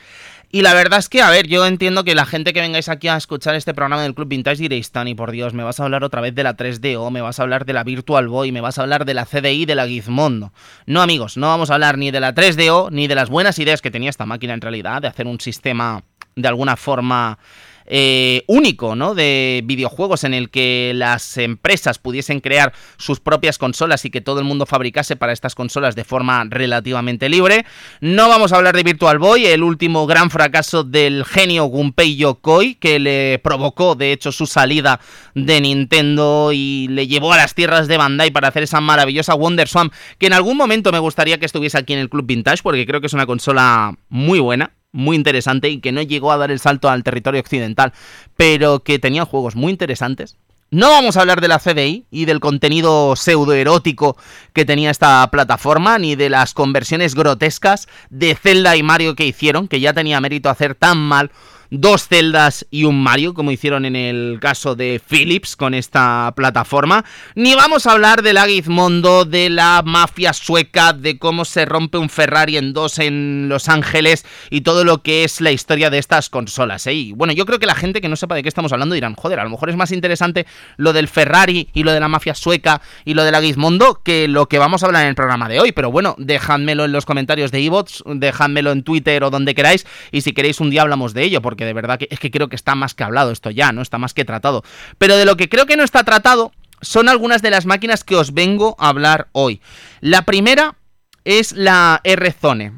Speaker 1: Y la verdad es que, a ver, yo entiendo que la gente que vengáis aquí a escuchar este programa del Club Vintage diréis, Tani, por Dios, me vas a hablar otra vez de la 3DO, me vas a hablar de la Virtual Boy, me vas a hablar de la CDI, de la Gizmondo. No, amigos, no vamos a hablar ni de la 3DO, ni de las buenas ideas que tenía esta máquina en realidad, de hacer un sistema de alguna forma eh, único ¿no? de videojuegos en el que las empresas pudiesen crear sus propias consolas y que todo el mundo fabricase para estas consolas de forma relativamente libre. No vamos a hablar de Virtual Boy, el último gran fracaso del genio Gunpei Yokoi, que le provocó de hecho su salida de Nintendo y le llevó a las tierras de Bandai para hacer esa maravillosa Wonder Swan, que en algún momento me gustaría que estuviese aquí en el Club Vintage, porque creo que es una consola muy buena muy interesante y que no llegó a dar el salto al territorio occidental, pero que tenía juegos muy interesantes. No vamos a hablar de la CDI y del contenido pseudoerótico que tenía esta plataforma, ni de las conversiones grotescas de Zelda y Mario que hicieron, que ya tenía mérito hacer tan mal dos celdas y un Mario, como hicieron en el caso de Philips con esta plataforma. Ni vamos a hablar del Agizmondo, de la mafia sueca, de cómo se rompe un Ferrari en dos en Los Ángeles y todo lo que es la historia de estas consolas. ¿eh? Y bueno, yo creo que la gente que no sepa de qué estamos hablando dirán, joder, a lo mejor es más interesante lo del Ferrari y lo de la mafia sueca y lo del Agizmondo que lo que vamos a hablar en el programa de hoy. Pero bueno, dejádmelo en los comentarios de iBots, dejádmelo en Twitter o donde queráis y si queréis un día hablamos de ello, porque de verdad que es que creo que está más que hablado esto ya, ¿no? Está más que tratado. Pero de lo que creo que no está tratado son algunas de las máquinas que os vengo a hablar hoy. La primera es la R-Zone.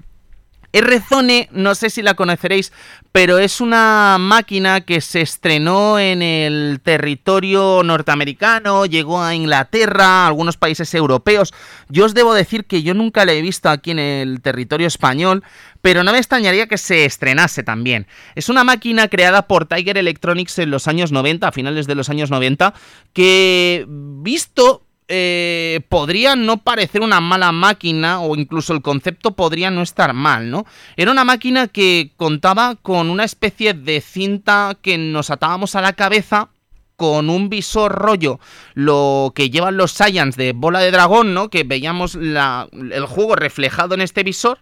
Speaker 1: R-Zone, no sé si la conoceréis, pero es una máquina que se estrenó en el territorio norteamericano, llegó a Inglaterra, a algunos países europeos. Yo os debo decir que yo nunca la he visto aquí en el territorio español, pero no me extrañaría que se estrenase también. Es una máquina creada por Tiger Electronics en los años 90, a finales de los años 90, que visto eh, podría no parecer una mala máquina o incluso el concepto podría no estar mal, ¿no? Era una máquina que contaba con una especie de cinta que nos atábamos a la cabeza con un visor rollo, lo que llevan los Science de bola de dragón, ¿no? Que veíamos el juego reflejado en este visor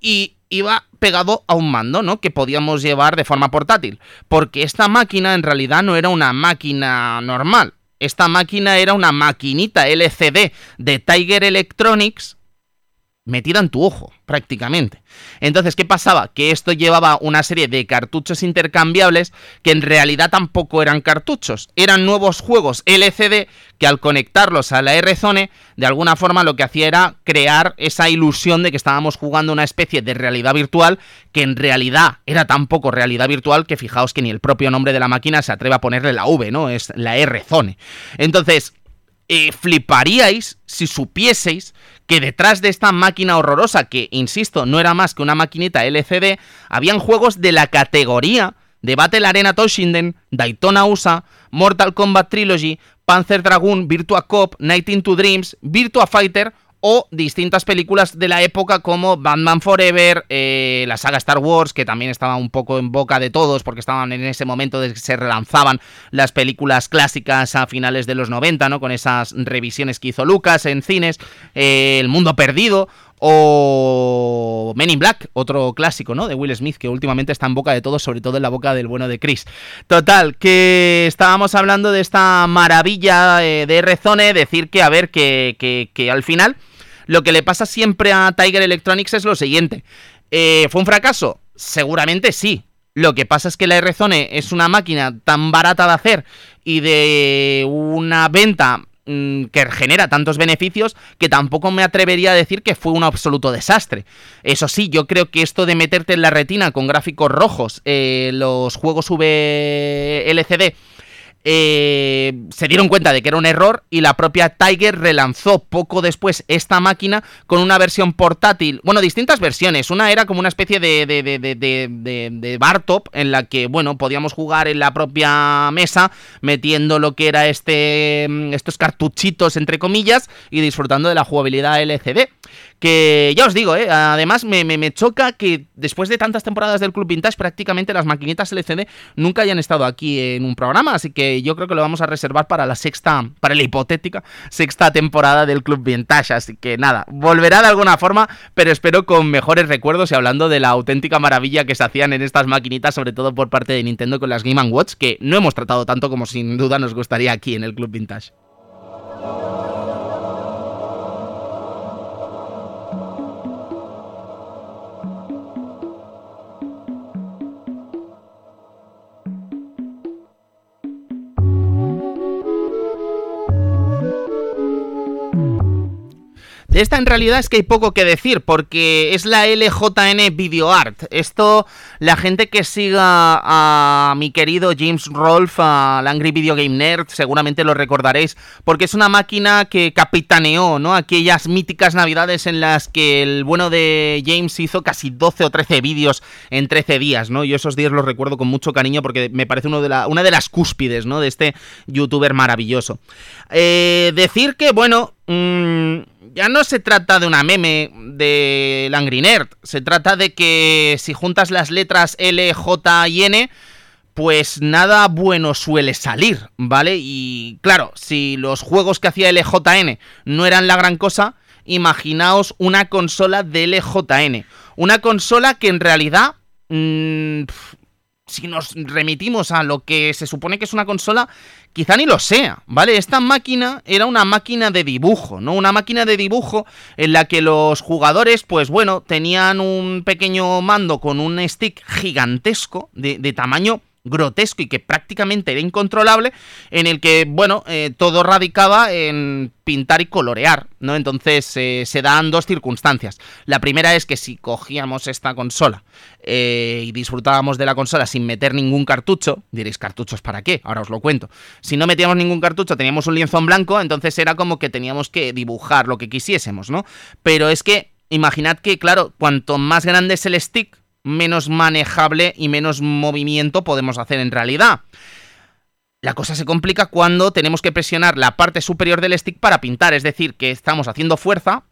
Speaker 1: y iba pegado a un mando, ¿no? Que podíamos llevar de forma portátil. Porque esta máquina en realidad no era una máquina normal. Esta máquina era una maquinita LCD de Tiger Electronics metida en tu ojo, prácticamente. Entonces, ¿qué pasaba? Que esto llevaba una serie de cartuchos intercambiables que en realidad tampoco eran cartuchos, eran nuevos juegos LCD que al conectarlos a la R-Zone, de alguna forma lo que hacía era crear esa ilusión de que estábamos jugando una especie de realidad virtual que en realidad era tan poco realidad virtual que fijaos que ni el propio nombre de la máquina se atreve a ponerle la V, ¿no? Es la R-Zone. Entonces, eh, fliparíais si supieseis que detrás de esta máquina horrorosa, que insisto, no era más que una maquinita LCD, habían juegos de la categoría de Battle Arena Toshinden, Daytona USA, Mortal Kombat Trilogy, Panzer Dragoon, Virtua Cop, Night into Dreams, Virtua Fighter o distintas películas de la época como Batman Forever, eh, la saga Star Wars, que también estaba un poco en boca de todos porque estaban en ese momento de que se relanzaban las películas clásicas a finales de los 90, ¿no? Con esas revisiones que hizo Lucas en cines, eh, El Mundo Perdido o Men in Black, otro clásico, ¿no? De Will Smith, que últimamente está en boca de todos, sobre todo en la boca del bueno de Chris. Total, que estábamos hablando de esta maravilla eh, de R-Zone, decir que, a ver, que, que al final lo que le pasa siempre a Tiger Electronics es lo siguiente. Eh, ¿Fue un fracaso? Seguramente sí. Lo que pasa es que la R-Zone es una máquina tan barata de hacer y de una venta mm, que genera tantos beneficios que tampoco me atrevería a decir que fue un absoluto desastre. Eso sí, yo creo que esto de meterte en la retina con gráficos rojos, eh, los juegos VLCD eh, se dieron cuenta de que era un error y la propia Tiger relanzó poco después esta máquina con una versión portátil, bueno, distintas versiones, una era como una especie de, de, de, de, de bar top en la que, bueno, podíamos jugar en la propia mesa metiendo lo que era este, mm, estos cartuchitos entre comillas y disfrutando de la jugabilidad LCD. Que ya os digo, ¿eh? además me, me, choca que después de tantas temporadas del Club Vintage prácticamente las maquinitas LCD nunca hayan estado aquí en un programa, así que yo creo que lo vamos a reservar para la sexta, para la hipotética sexta temporada del Club Vintage, así que nada, volverá de alguna forma, pero espero con mejores recuerdos y hablando de la auténtica maravilla que se hacían en estas maquinitas, sobre todo por parte de Nintendo con las Game Watch, que no hemos tratado tanto como sin duda nos gustaría aquí en el Club Vintage. Esta en realidad es que hay poco que decir, porque es la LJN Video Art. Esto, la gente que siga a mi querido James Rolfe, al Angry Video Game Nerd, seguramente lo recordaréis, porque es una máquina que capitaneó, ¿no? Aquellas míticas navidades en las que el bueno de James hizo casi 12 o 13 vídeos en 13 días, ¿no? Yo esos días los recuerdo con mucho cariño porque me parece una de las cúspides, ¿no? De este youtuber maravilloso. Eh, decir que, bueno... Mmm, ya no se trata de una meme de Langry Nerd, se trata de que si juntas las letras L, J y N, pues nada bueno suele salir, ¿vale? Y claro, si los juegos que hacía LJN no eran la gran cosa, imaginaos una consola de LJN. Una consola que en realidad... Mmm, si nos remitimos a lo que se supone que es una consola, quizá ni lo sea, ¿vale? Esta máquina era una máquina de dibujo, ¿no? Una máquina de dibujo en la que los jugadores, pues bueno, tenían un pequeño mando con un stick gigantesco de, de tamaño grotesco y que prácticamente era incontrolable, en el que, bueno, eh, todo radicaba en pintar y colorear, ¿no? Entonces eh, se dan dos circunstancias. La primera es que si cogíamos esta consola eh, y disfrutábamos de la consola sin meter ningún cartucho, diréis, ¿cartuchos para qué? Ahora os lo cuento. Si no metíamos ningún cartucho, teníamos un lienzo en blanco, entonces era como que teníamos que dibujar lo que quisiésemos, ¿no? Pero es que, imaginad que, claro, cuanto más grande es el stick, menos manejable y menos movimiento podemos hacer en realidad. La cosa se complica cuando tenemos que presionar la parte superior del stick para pintar, es decir, que estamos haciendo fuerza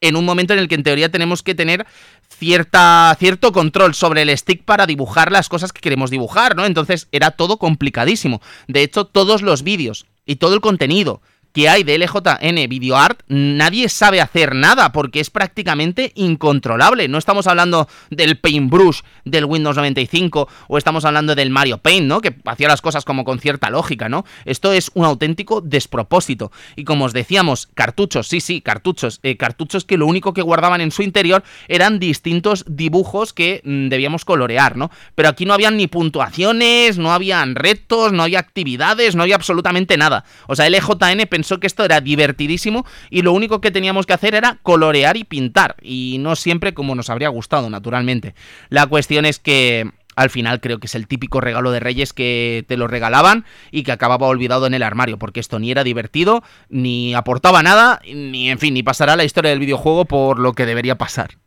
Speaker 1: en un momento en el que en teoría tenemos que tener cierta, cierto control sobre el stick para dibujar las cosas que queremos dibujar, ¿no? Entonces era todo complicadísimo. De hecho, todos los vídeos y todo el contenido que hay de LJN VideoArt, nadie sabe hacer nada porque es prácticamente incontrolable. No estamos hablando del Paintbrush del Windows 95 o estamos hablando del Mario Paint, ¿no? Que hacía las cosas como con cierta lógica, ¿no? Esto es un auténtico despropósito. Y como os decíamos, cartuchos, sí, sí, cartuchos, eh, cartuchos que lo único que guardaban en su interior eran distintos dibujos que mm, debíamos colorear, ¿no? Pero aquí no habían ni puntuaciones, no habían retos, no había actividades, no había absolutamente nada. O sea, LJN pensó que esto era divertidísimo y lo único que teníamos que hacer era colorear y pintar. Y no siempre como nos habría gustado, naturalmente. La cuestión es que al final creo que es el típico regalo de Reyes que te lo regalaban y que acababa olvidado en el armario, porque esto ni era divertido, ni aportaba nada, ni en fin, ni pasará la historia del videojuego por lo que debería pasar.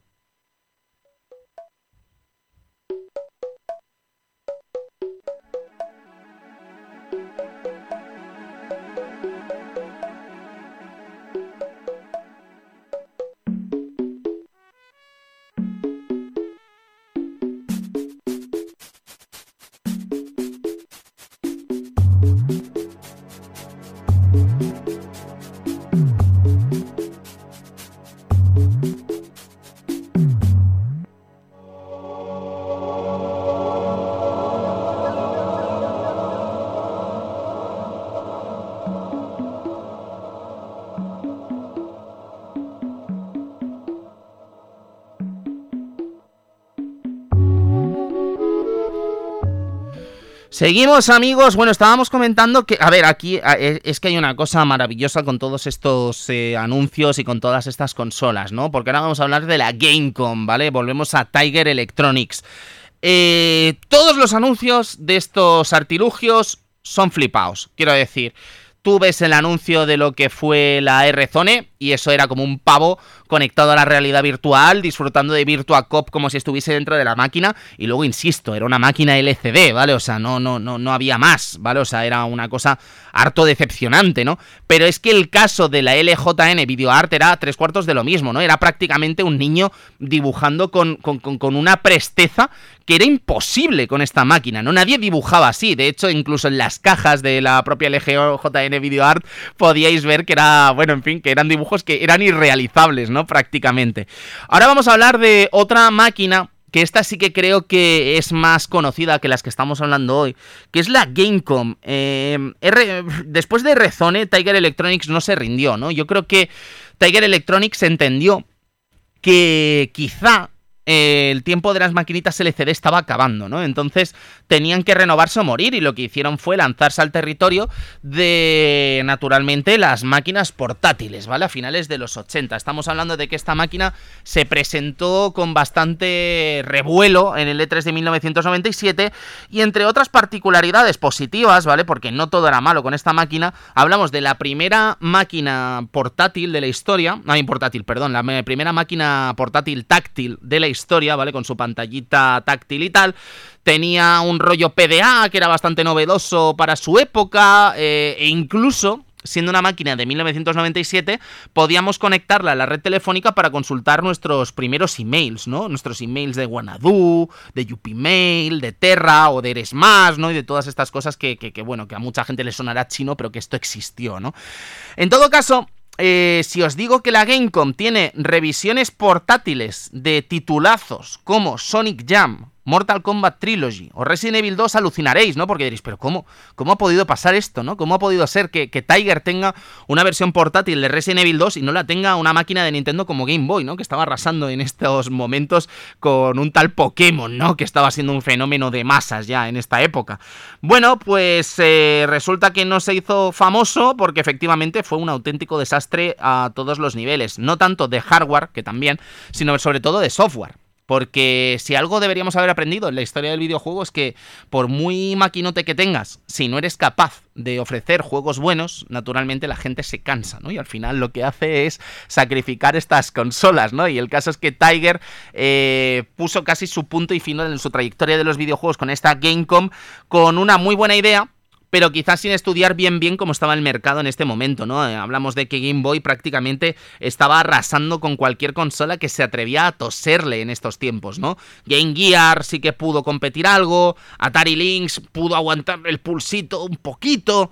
Speaker 1: Seguimos amigos, bueno, estábamos comentando que, a ver, aquí es que hay una cosa maravillosa con todos estos eh, anuncios y con todas estas consolas, ¿no? Porque ahora vamos a hablar de la Gamecom, ¿vale? Volvemos a Tiger Electronics. Eh, todos los anuncios de estos artilugios son flipados, quiero decir. Tú ves el anuncio de lo que fue la R-Zone y eso era como un pavo conectado a la realidad virtual, disfrutando de Virtua Cop como si estuviese dentro de la máquina. Y luego, insisto, era una máquina LCD, ¿vale? O sea, no, no, no, no había más, ¿vale? O sea, era una cosa harto decepcionante, ¿no? Pero es que el caso de la LJN Video Art era tres cuartos de lo mismo, ¿no? Era prácticamente un niño dibujando con, con, con una presteza que era imposible con esta máquina, ¿no? Nadie dibujaba así. De hecho, incluso en las cajas de la propia LGJN Video Art podíais ver que era, bueno, en fin, que eran dibujos que eran irrealizables, ¿no? Prácticamente. Ahora vamos a hablar de otra máquina que esta sí que creo que es más conocida que las que estamos hablando hoy, que es la Gamecom. Eh, después de Rezone, Tiger Electronics no se rindió, ¿no? Yo creo que Tiger Electronics entendió que quizá el tiempo de las maquinitas LCD estaba acabando, ¿no? Entonces tenían que renovarse o morir y lo que hicieron fue lanzarse al territorio de, naturalmente, las máquinas portátiles, ¿vale? A finales de los 80. Estamos hablando de que esta máquina se presentó con bastante revuelo en el E3 de 1997 y entre otras particularidades positivas, ¿vale? Porque no todo era malo con esta máquina, hablamos de la primera máquina portátil de la historia, no, portátil, perdón, la primera máquina portátil táctil de la historia, ¿vale? Con su pantallita táctil y tal. Tenía un rollo PDA que era bastante novedoso para su época eh, e incluso siendo una máquina de 1997, podíamos conectarla a la red telefónica para consultar nuestros primeros emails, ¿no? Nuestros emails de Wanadu, de Yupimail, de Terra o de Eres Más, ¿no? Y de todas estas cosas que, que, bueno, que a mucha gente le sonará chino, pero que esto existió, ¿no? En todo caso, eh, si os digo que la Gamecom tiene revisiones portátiles de titulazos como Sonic Jam, Mortal Kombat Trilogy o Resident Evil 2 alucinaréis, ¿no? Porque diréis, pero ¿cómo, cómo ha podido pasar esto, ¿no? ¿Cómo ha podido ser que, Tiger tenga una versión portátil de Resident Evil 2 y no la tenga una máquina de Nintendo como Game Boy, ¿no? Que estaba arrasando en estos momentos con un tal Pokémon, ¿no? Que estaba siendo un fenómeno de masas ya en esta época. Bueno, pues eh, resulta que no se hizo famoso porque efectivamente fue un auténtico desastre a todos los niveles. No tanto de hardware, que también, sino sobre todo de software. Porque si algo deberíamos haber aprendido en la historia del videojuego es que por muy maquinote que tengas, si no eres capaz de ofrecer juegos buenos, naturalmente la gente se cansa, ¿no? Y al final lo que hace es sacrificar estas consolas, ¿no? Y el caso es que Tiger eh, puso casi su punto y final en su trayectoria de los videojuegos con esta Gamecom con una muy buena idea, pero quizás sin estudiar bien bien cómo estaba el mercado en este momento, ¿no? Eh, hablamos de que Game Boy prácticamente estaba arrasando con cualquier consola que se atrevía a toserle en estos tiempos, ¿no? Game Gear sí que pudo competir algo, Atari Lynx pudo aguantar el pulsito un poquito,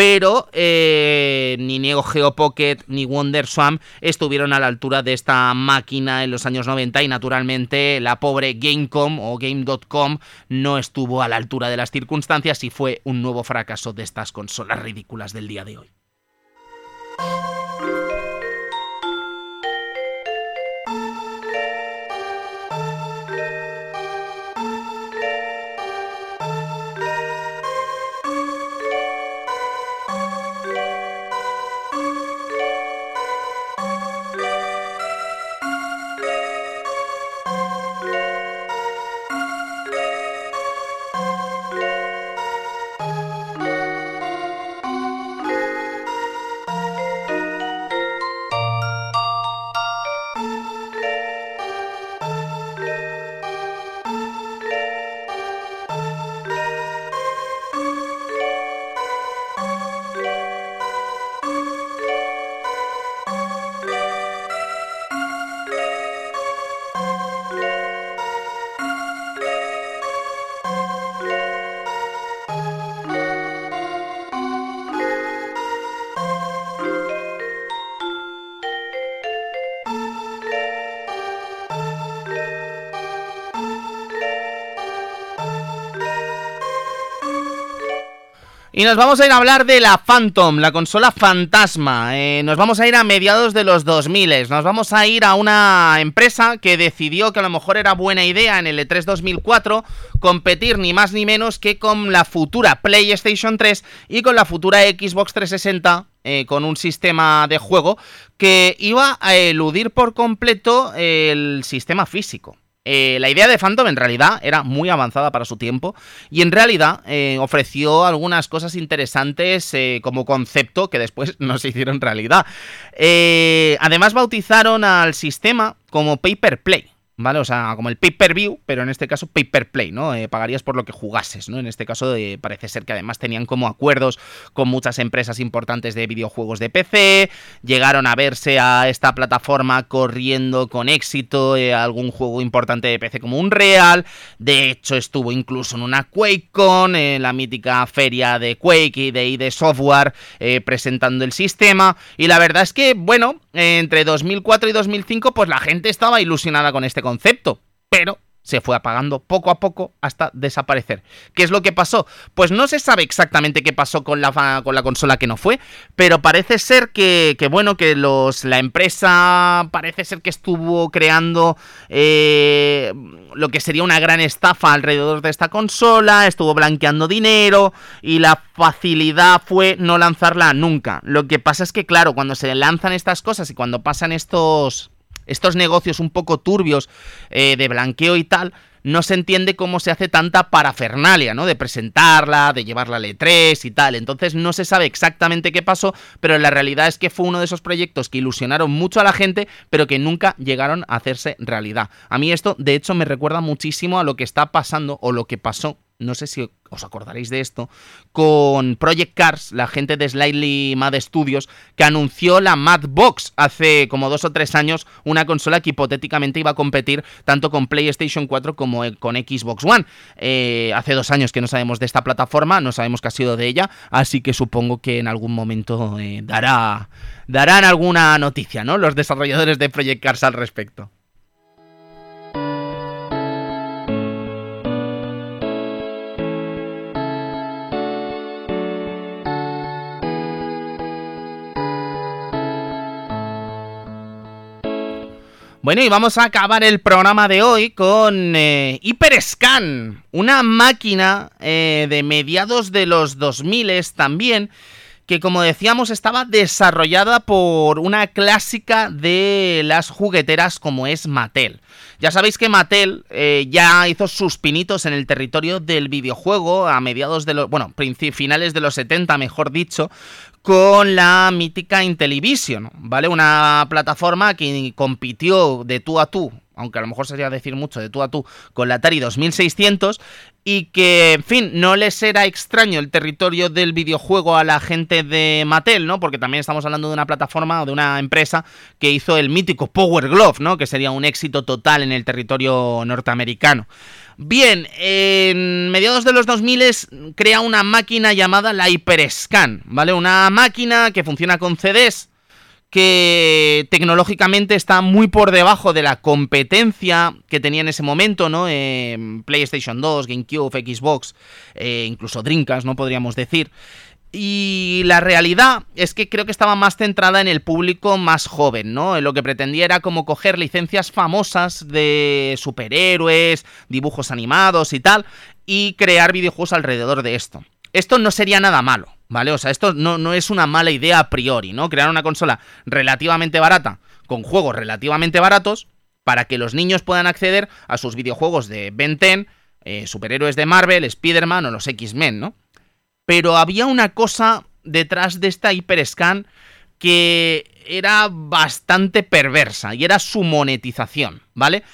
Speaker 1: pero eh, ni Neo Geo Pocket ni Wonder Swam estuvieron a la altura de esta máquina en los años 90 y naturalmente la pobre Gamecom o Game.com no estuvo a la altura de las circunstancias y fue un nuevo fracaso de estas consolas ridículas del día de hoy. Y nos vamos a ir a hablar de la Phantom, la consola fantasma. Eh, nos vamos a ir a mediados de los 2000. Nos vamos a ir a una empresa que decidió que a lo mejor era buena idea en el E3 2004 competir ni más ni menos que con la futura PlayStation 3 y con la futura Xbox 360 eh, con un sistema de juego que iba a eludir por completo el sistema físico. Eh, la idea de Phantom en realidad era muy avanzada para su tiempo y en realidad eh, ofreció algunas cosas interesantes eh, como concepto que después *laughs* no se hicieron realidad. además bautizaron al sistema como Paper Play. ¿Vale? O sea, como el pay-per-view, pero en este caso pay-per-play, ¿no? Eh, pagarías por lo que jugases, ¿no? En este caso eh, parece ser que además tenían como acuerdos con muchas empresas importantes de videojuegos de PC, llegaron a verse a esta plataforma corriendo con éxito eh, algún juego importante de PC como un Real, de hecho estuvo incluso en una QuakeCon, la mítica feria de Quake y de ID Software, presentando el sistema, y la verdad es que, bueno, entre 2004 y 2005, pues la gente estaba ilusionada con este concepto, pero se fue apagando poco a poco hasta desaparecer. ¿Qué es lo que pasó? Pues no se sabe exactamente qué pasó con la, con la consola que no fue, pero parece ser que, bueno, que los, la empresa parece ser que estuvo creando eh, lo que sería una gran estafa alrededor de esta consola, estuvo blanqueando dinero y la facilidad fue no lanzarla nunca. Lo que pasa es que, claro, cuando se lanzan estas cosas y cuando pasan estos estos negocios un poco turbios eh, de blanqueo y tal, no se entiende cómo se hace tanta parafernalia, ¿no? De presentarla, de llevarla a E3 y tal. Entonces no se sabe exactamente qué pasó, pero la realidad es que fue uno de esos proyectos que ilusionaron mucho a la gente, pero que nunca llegaron a hacerse realidad. A mí esto, de hecho, me recuerda muchísimo a lo que está pasando o lo que pasó no sé si os acordaréis de esto, con Project Cars, la gente de Slightly Mad Studios, que anunció la Mad Box hace como dos o tres años, una consola que hipotéticamente iba a competir tanto con PlayStation 4 como con Xbox One. Eh, hace dos años que no sabemos de esta plataforma, no sabemos qué ha sido de ella, así que supongo que en algún momento eh, dará, darán alguna noticia, ¿no? Los desarrolladores de Project Cars al respecto. Bueno, y vamos a acabar el programa de hoy con eh, HyperScan, una máquina eh, de mediados de los 2000 también, que como decíamos estaba desarrollada por una clásica de las jugueteras como es Mattel. Ya sabéis que Mattel eh, ya hizo sus pinitos en el territorio del videojuego a mediados de los, bueno, finales de los 70, mejor dicho, con la mítica Intellivision, ¿vale? Una plataforma que compitió de tú a tú aunque a lo mejor sería decir mucho de tú a tú, con la Atari 2600 y que, en fin, no les era extraño el territorio del videojuego a la gente de Mattel, ¿no? Porque también estamos hablando de una plataforma o de una empresa que hizo el mítico Power Glove, ¿no? Que sería un éxito total en el territorio norteamericano. Bien, en mediados de los 2000 crea una máquina llamada la HyperScan, ¿vale? Una máquina que funciona con CDs, que tecnológicamente está muy por debajo de la competencia que tenía en ese momento, ¿no? PlayStation 2, GameCube, Xbox, eh, incluso Dreamcast, ¿no? Podríamos decir. Y la realidad es que creo que estaba más centrada en el público más joven, ¿no? Lo que pretendía era como coger licencias famosas de superhéroes, dibujos animados y tal, y crear videojuegos alrededor de esto. Esto no sería nada malo, ¿vale? O sea, esto no, no es una mala idea a priori, ¿no? Crear una consola relativamente barata, con juegos relativamente baratos, para que los niños puedan acceder a sus videojuegos de Ben 10, eh, superhéroes de Marvel, Spider-Man o los X-Men, ¿no? Pero había una cosa detrás de esta hiperscan que era bastante perversa y era su monetización, ¿vale?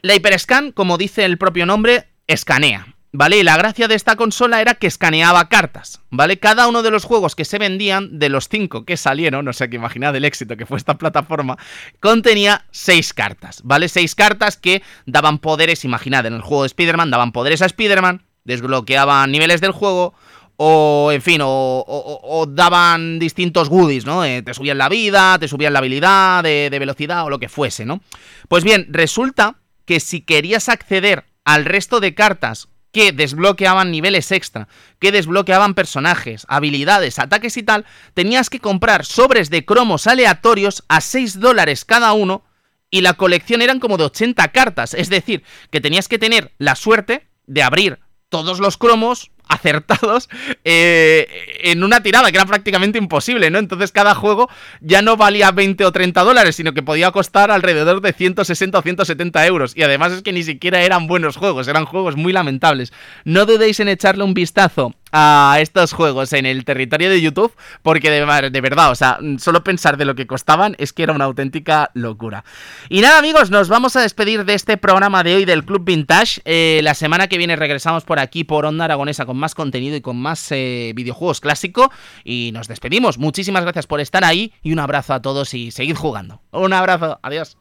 Speaker 1: La hiperscan, como dice el propio nombre, escanea, ¿vale? Y la gracia de esta consola era que escaneaba cartas, ¿vale? Cada uno de los juegos que se vendían, de los cinco que salieron, no sé qué imaginad el éxito que fue esta plataforma, contenía seis cartas, ¿vale? Seis cartas que daban poderes, imaginad, en el juego de Spider-Man daban poderes a Spider-Man, desbloqueaban niveles del juego, o en fin, o, daban distintos goodies, ¿no? Eh, te subían la vida, te subían la habilidad de, de velocidad o lo que fuese, ¿no? Pues bien, resulta que si querías acceder al resto de cartas que desbloqueaban niveles extra, que desbloqueaban personajes, habilidades, ataques y tal, tenías que comprar sobres de cromos aleatorios a 6 dólares cada uno y la colección eran como de 80 cartas, es decir, que tenías que tener la suerte de abrir todos los cromos acertados eh, en una tirada que era prácticamente imposible, ¿no? Entonces cada juego ya no valía 20 o 30 dólares, sino que podía costar alrededor de 160 o 170 euros. Y además es que ni siquiera eran buenos juegos, eran juegos muy lamentables. No dudéis en echarle un vistazo a estos juegos en el territorio de YouTube, porque de, verdad, o sea, solo pensar de lo que costaban es que era una auténtica locura. Y nada, amigos, nos vamos a despedir de este programa de hoy del Club Vintage. Eh, la semana que viene regresamos por aquí, por Onda Aragonesa, con más contenido y con más eh, videojuegos clásico. Y nos despedimos. Muchísimas gracias por estar ahí y un abrazo a todos y seguid jugando. Un abrazo, adiós.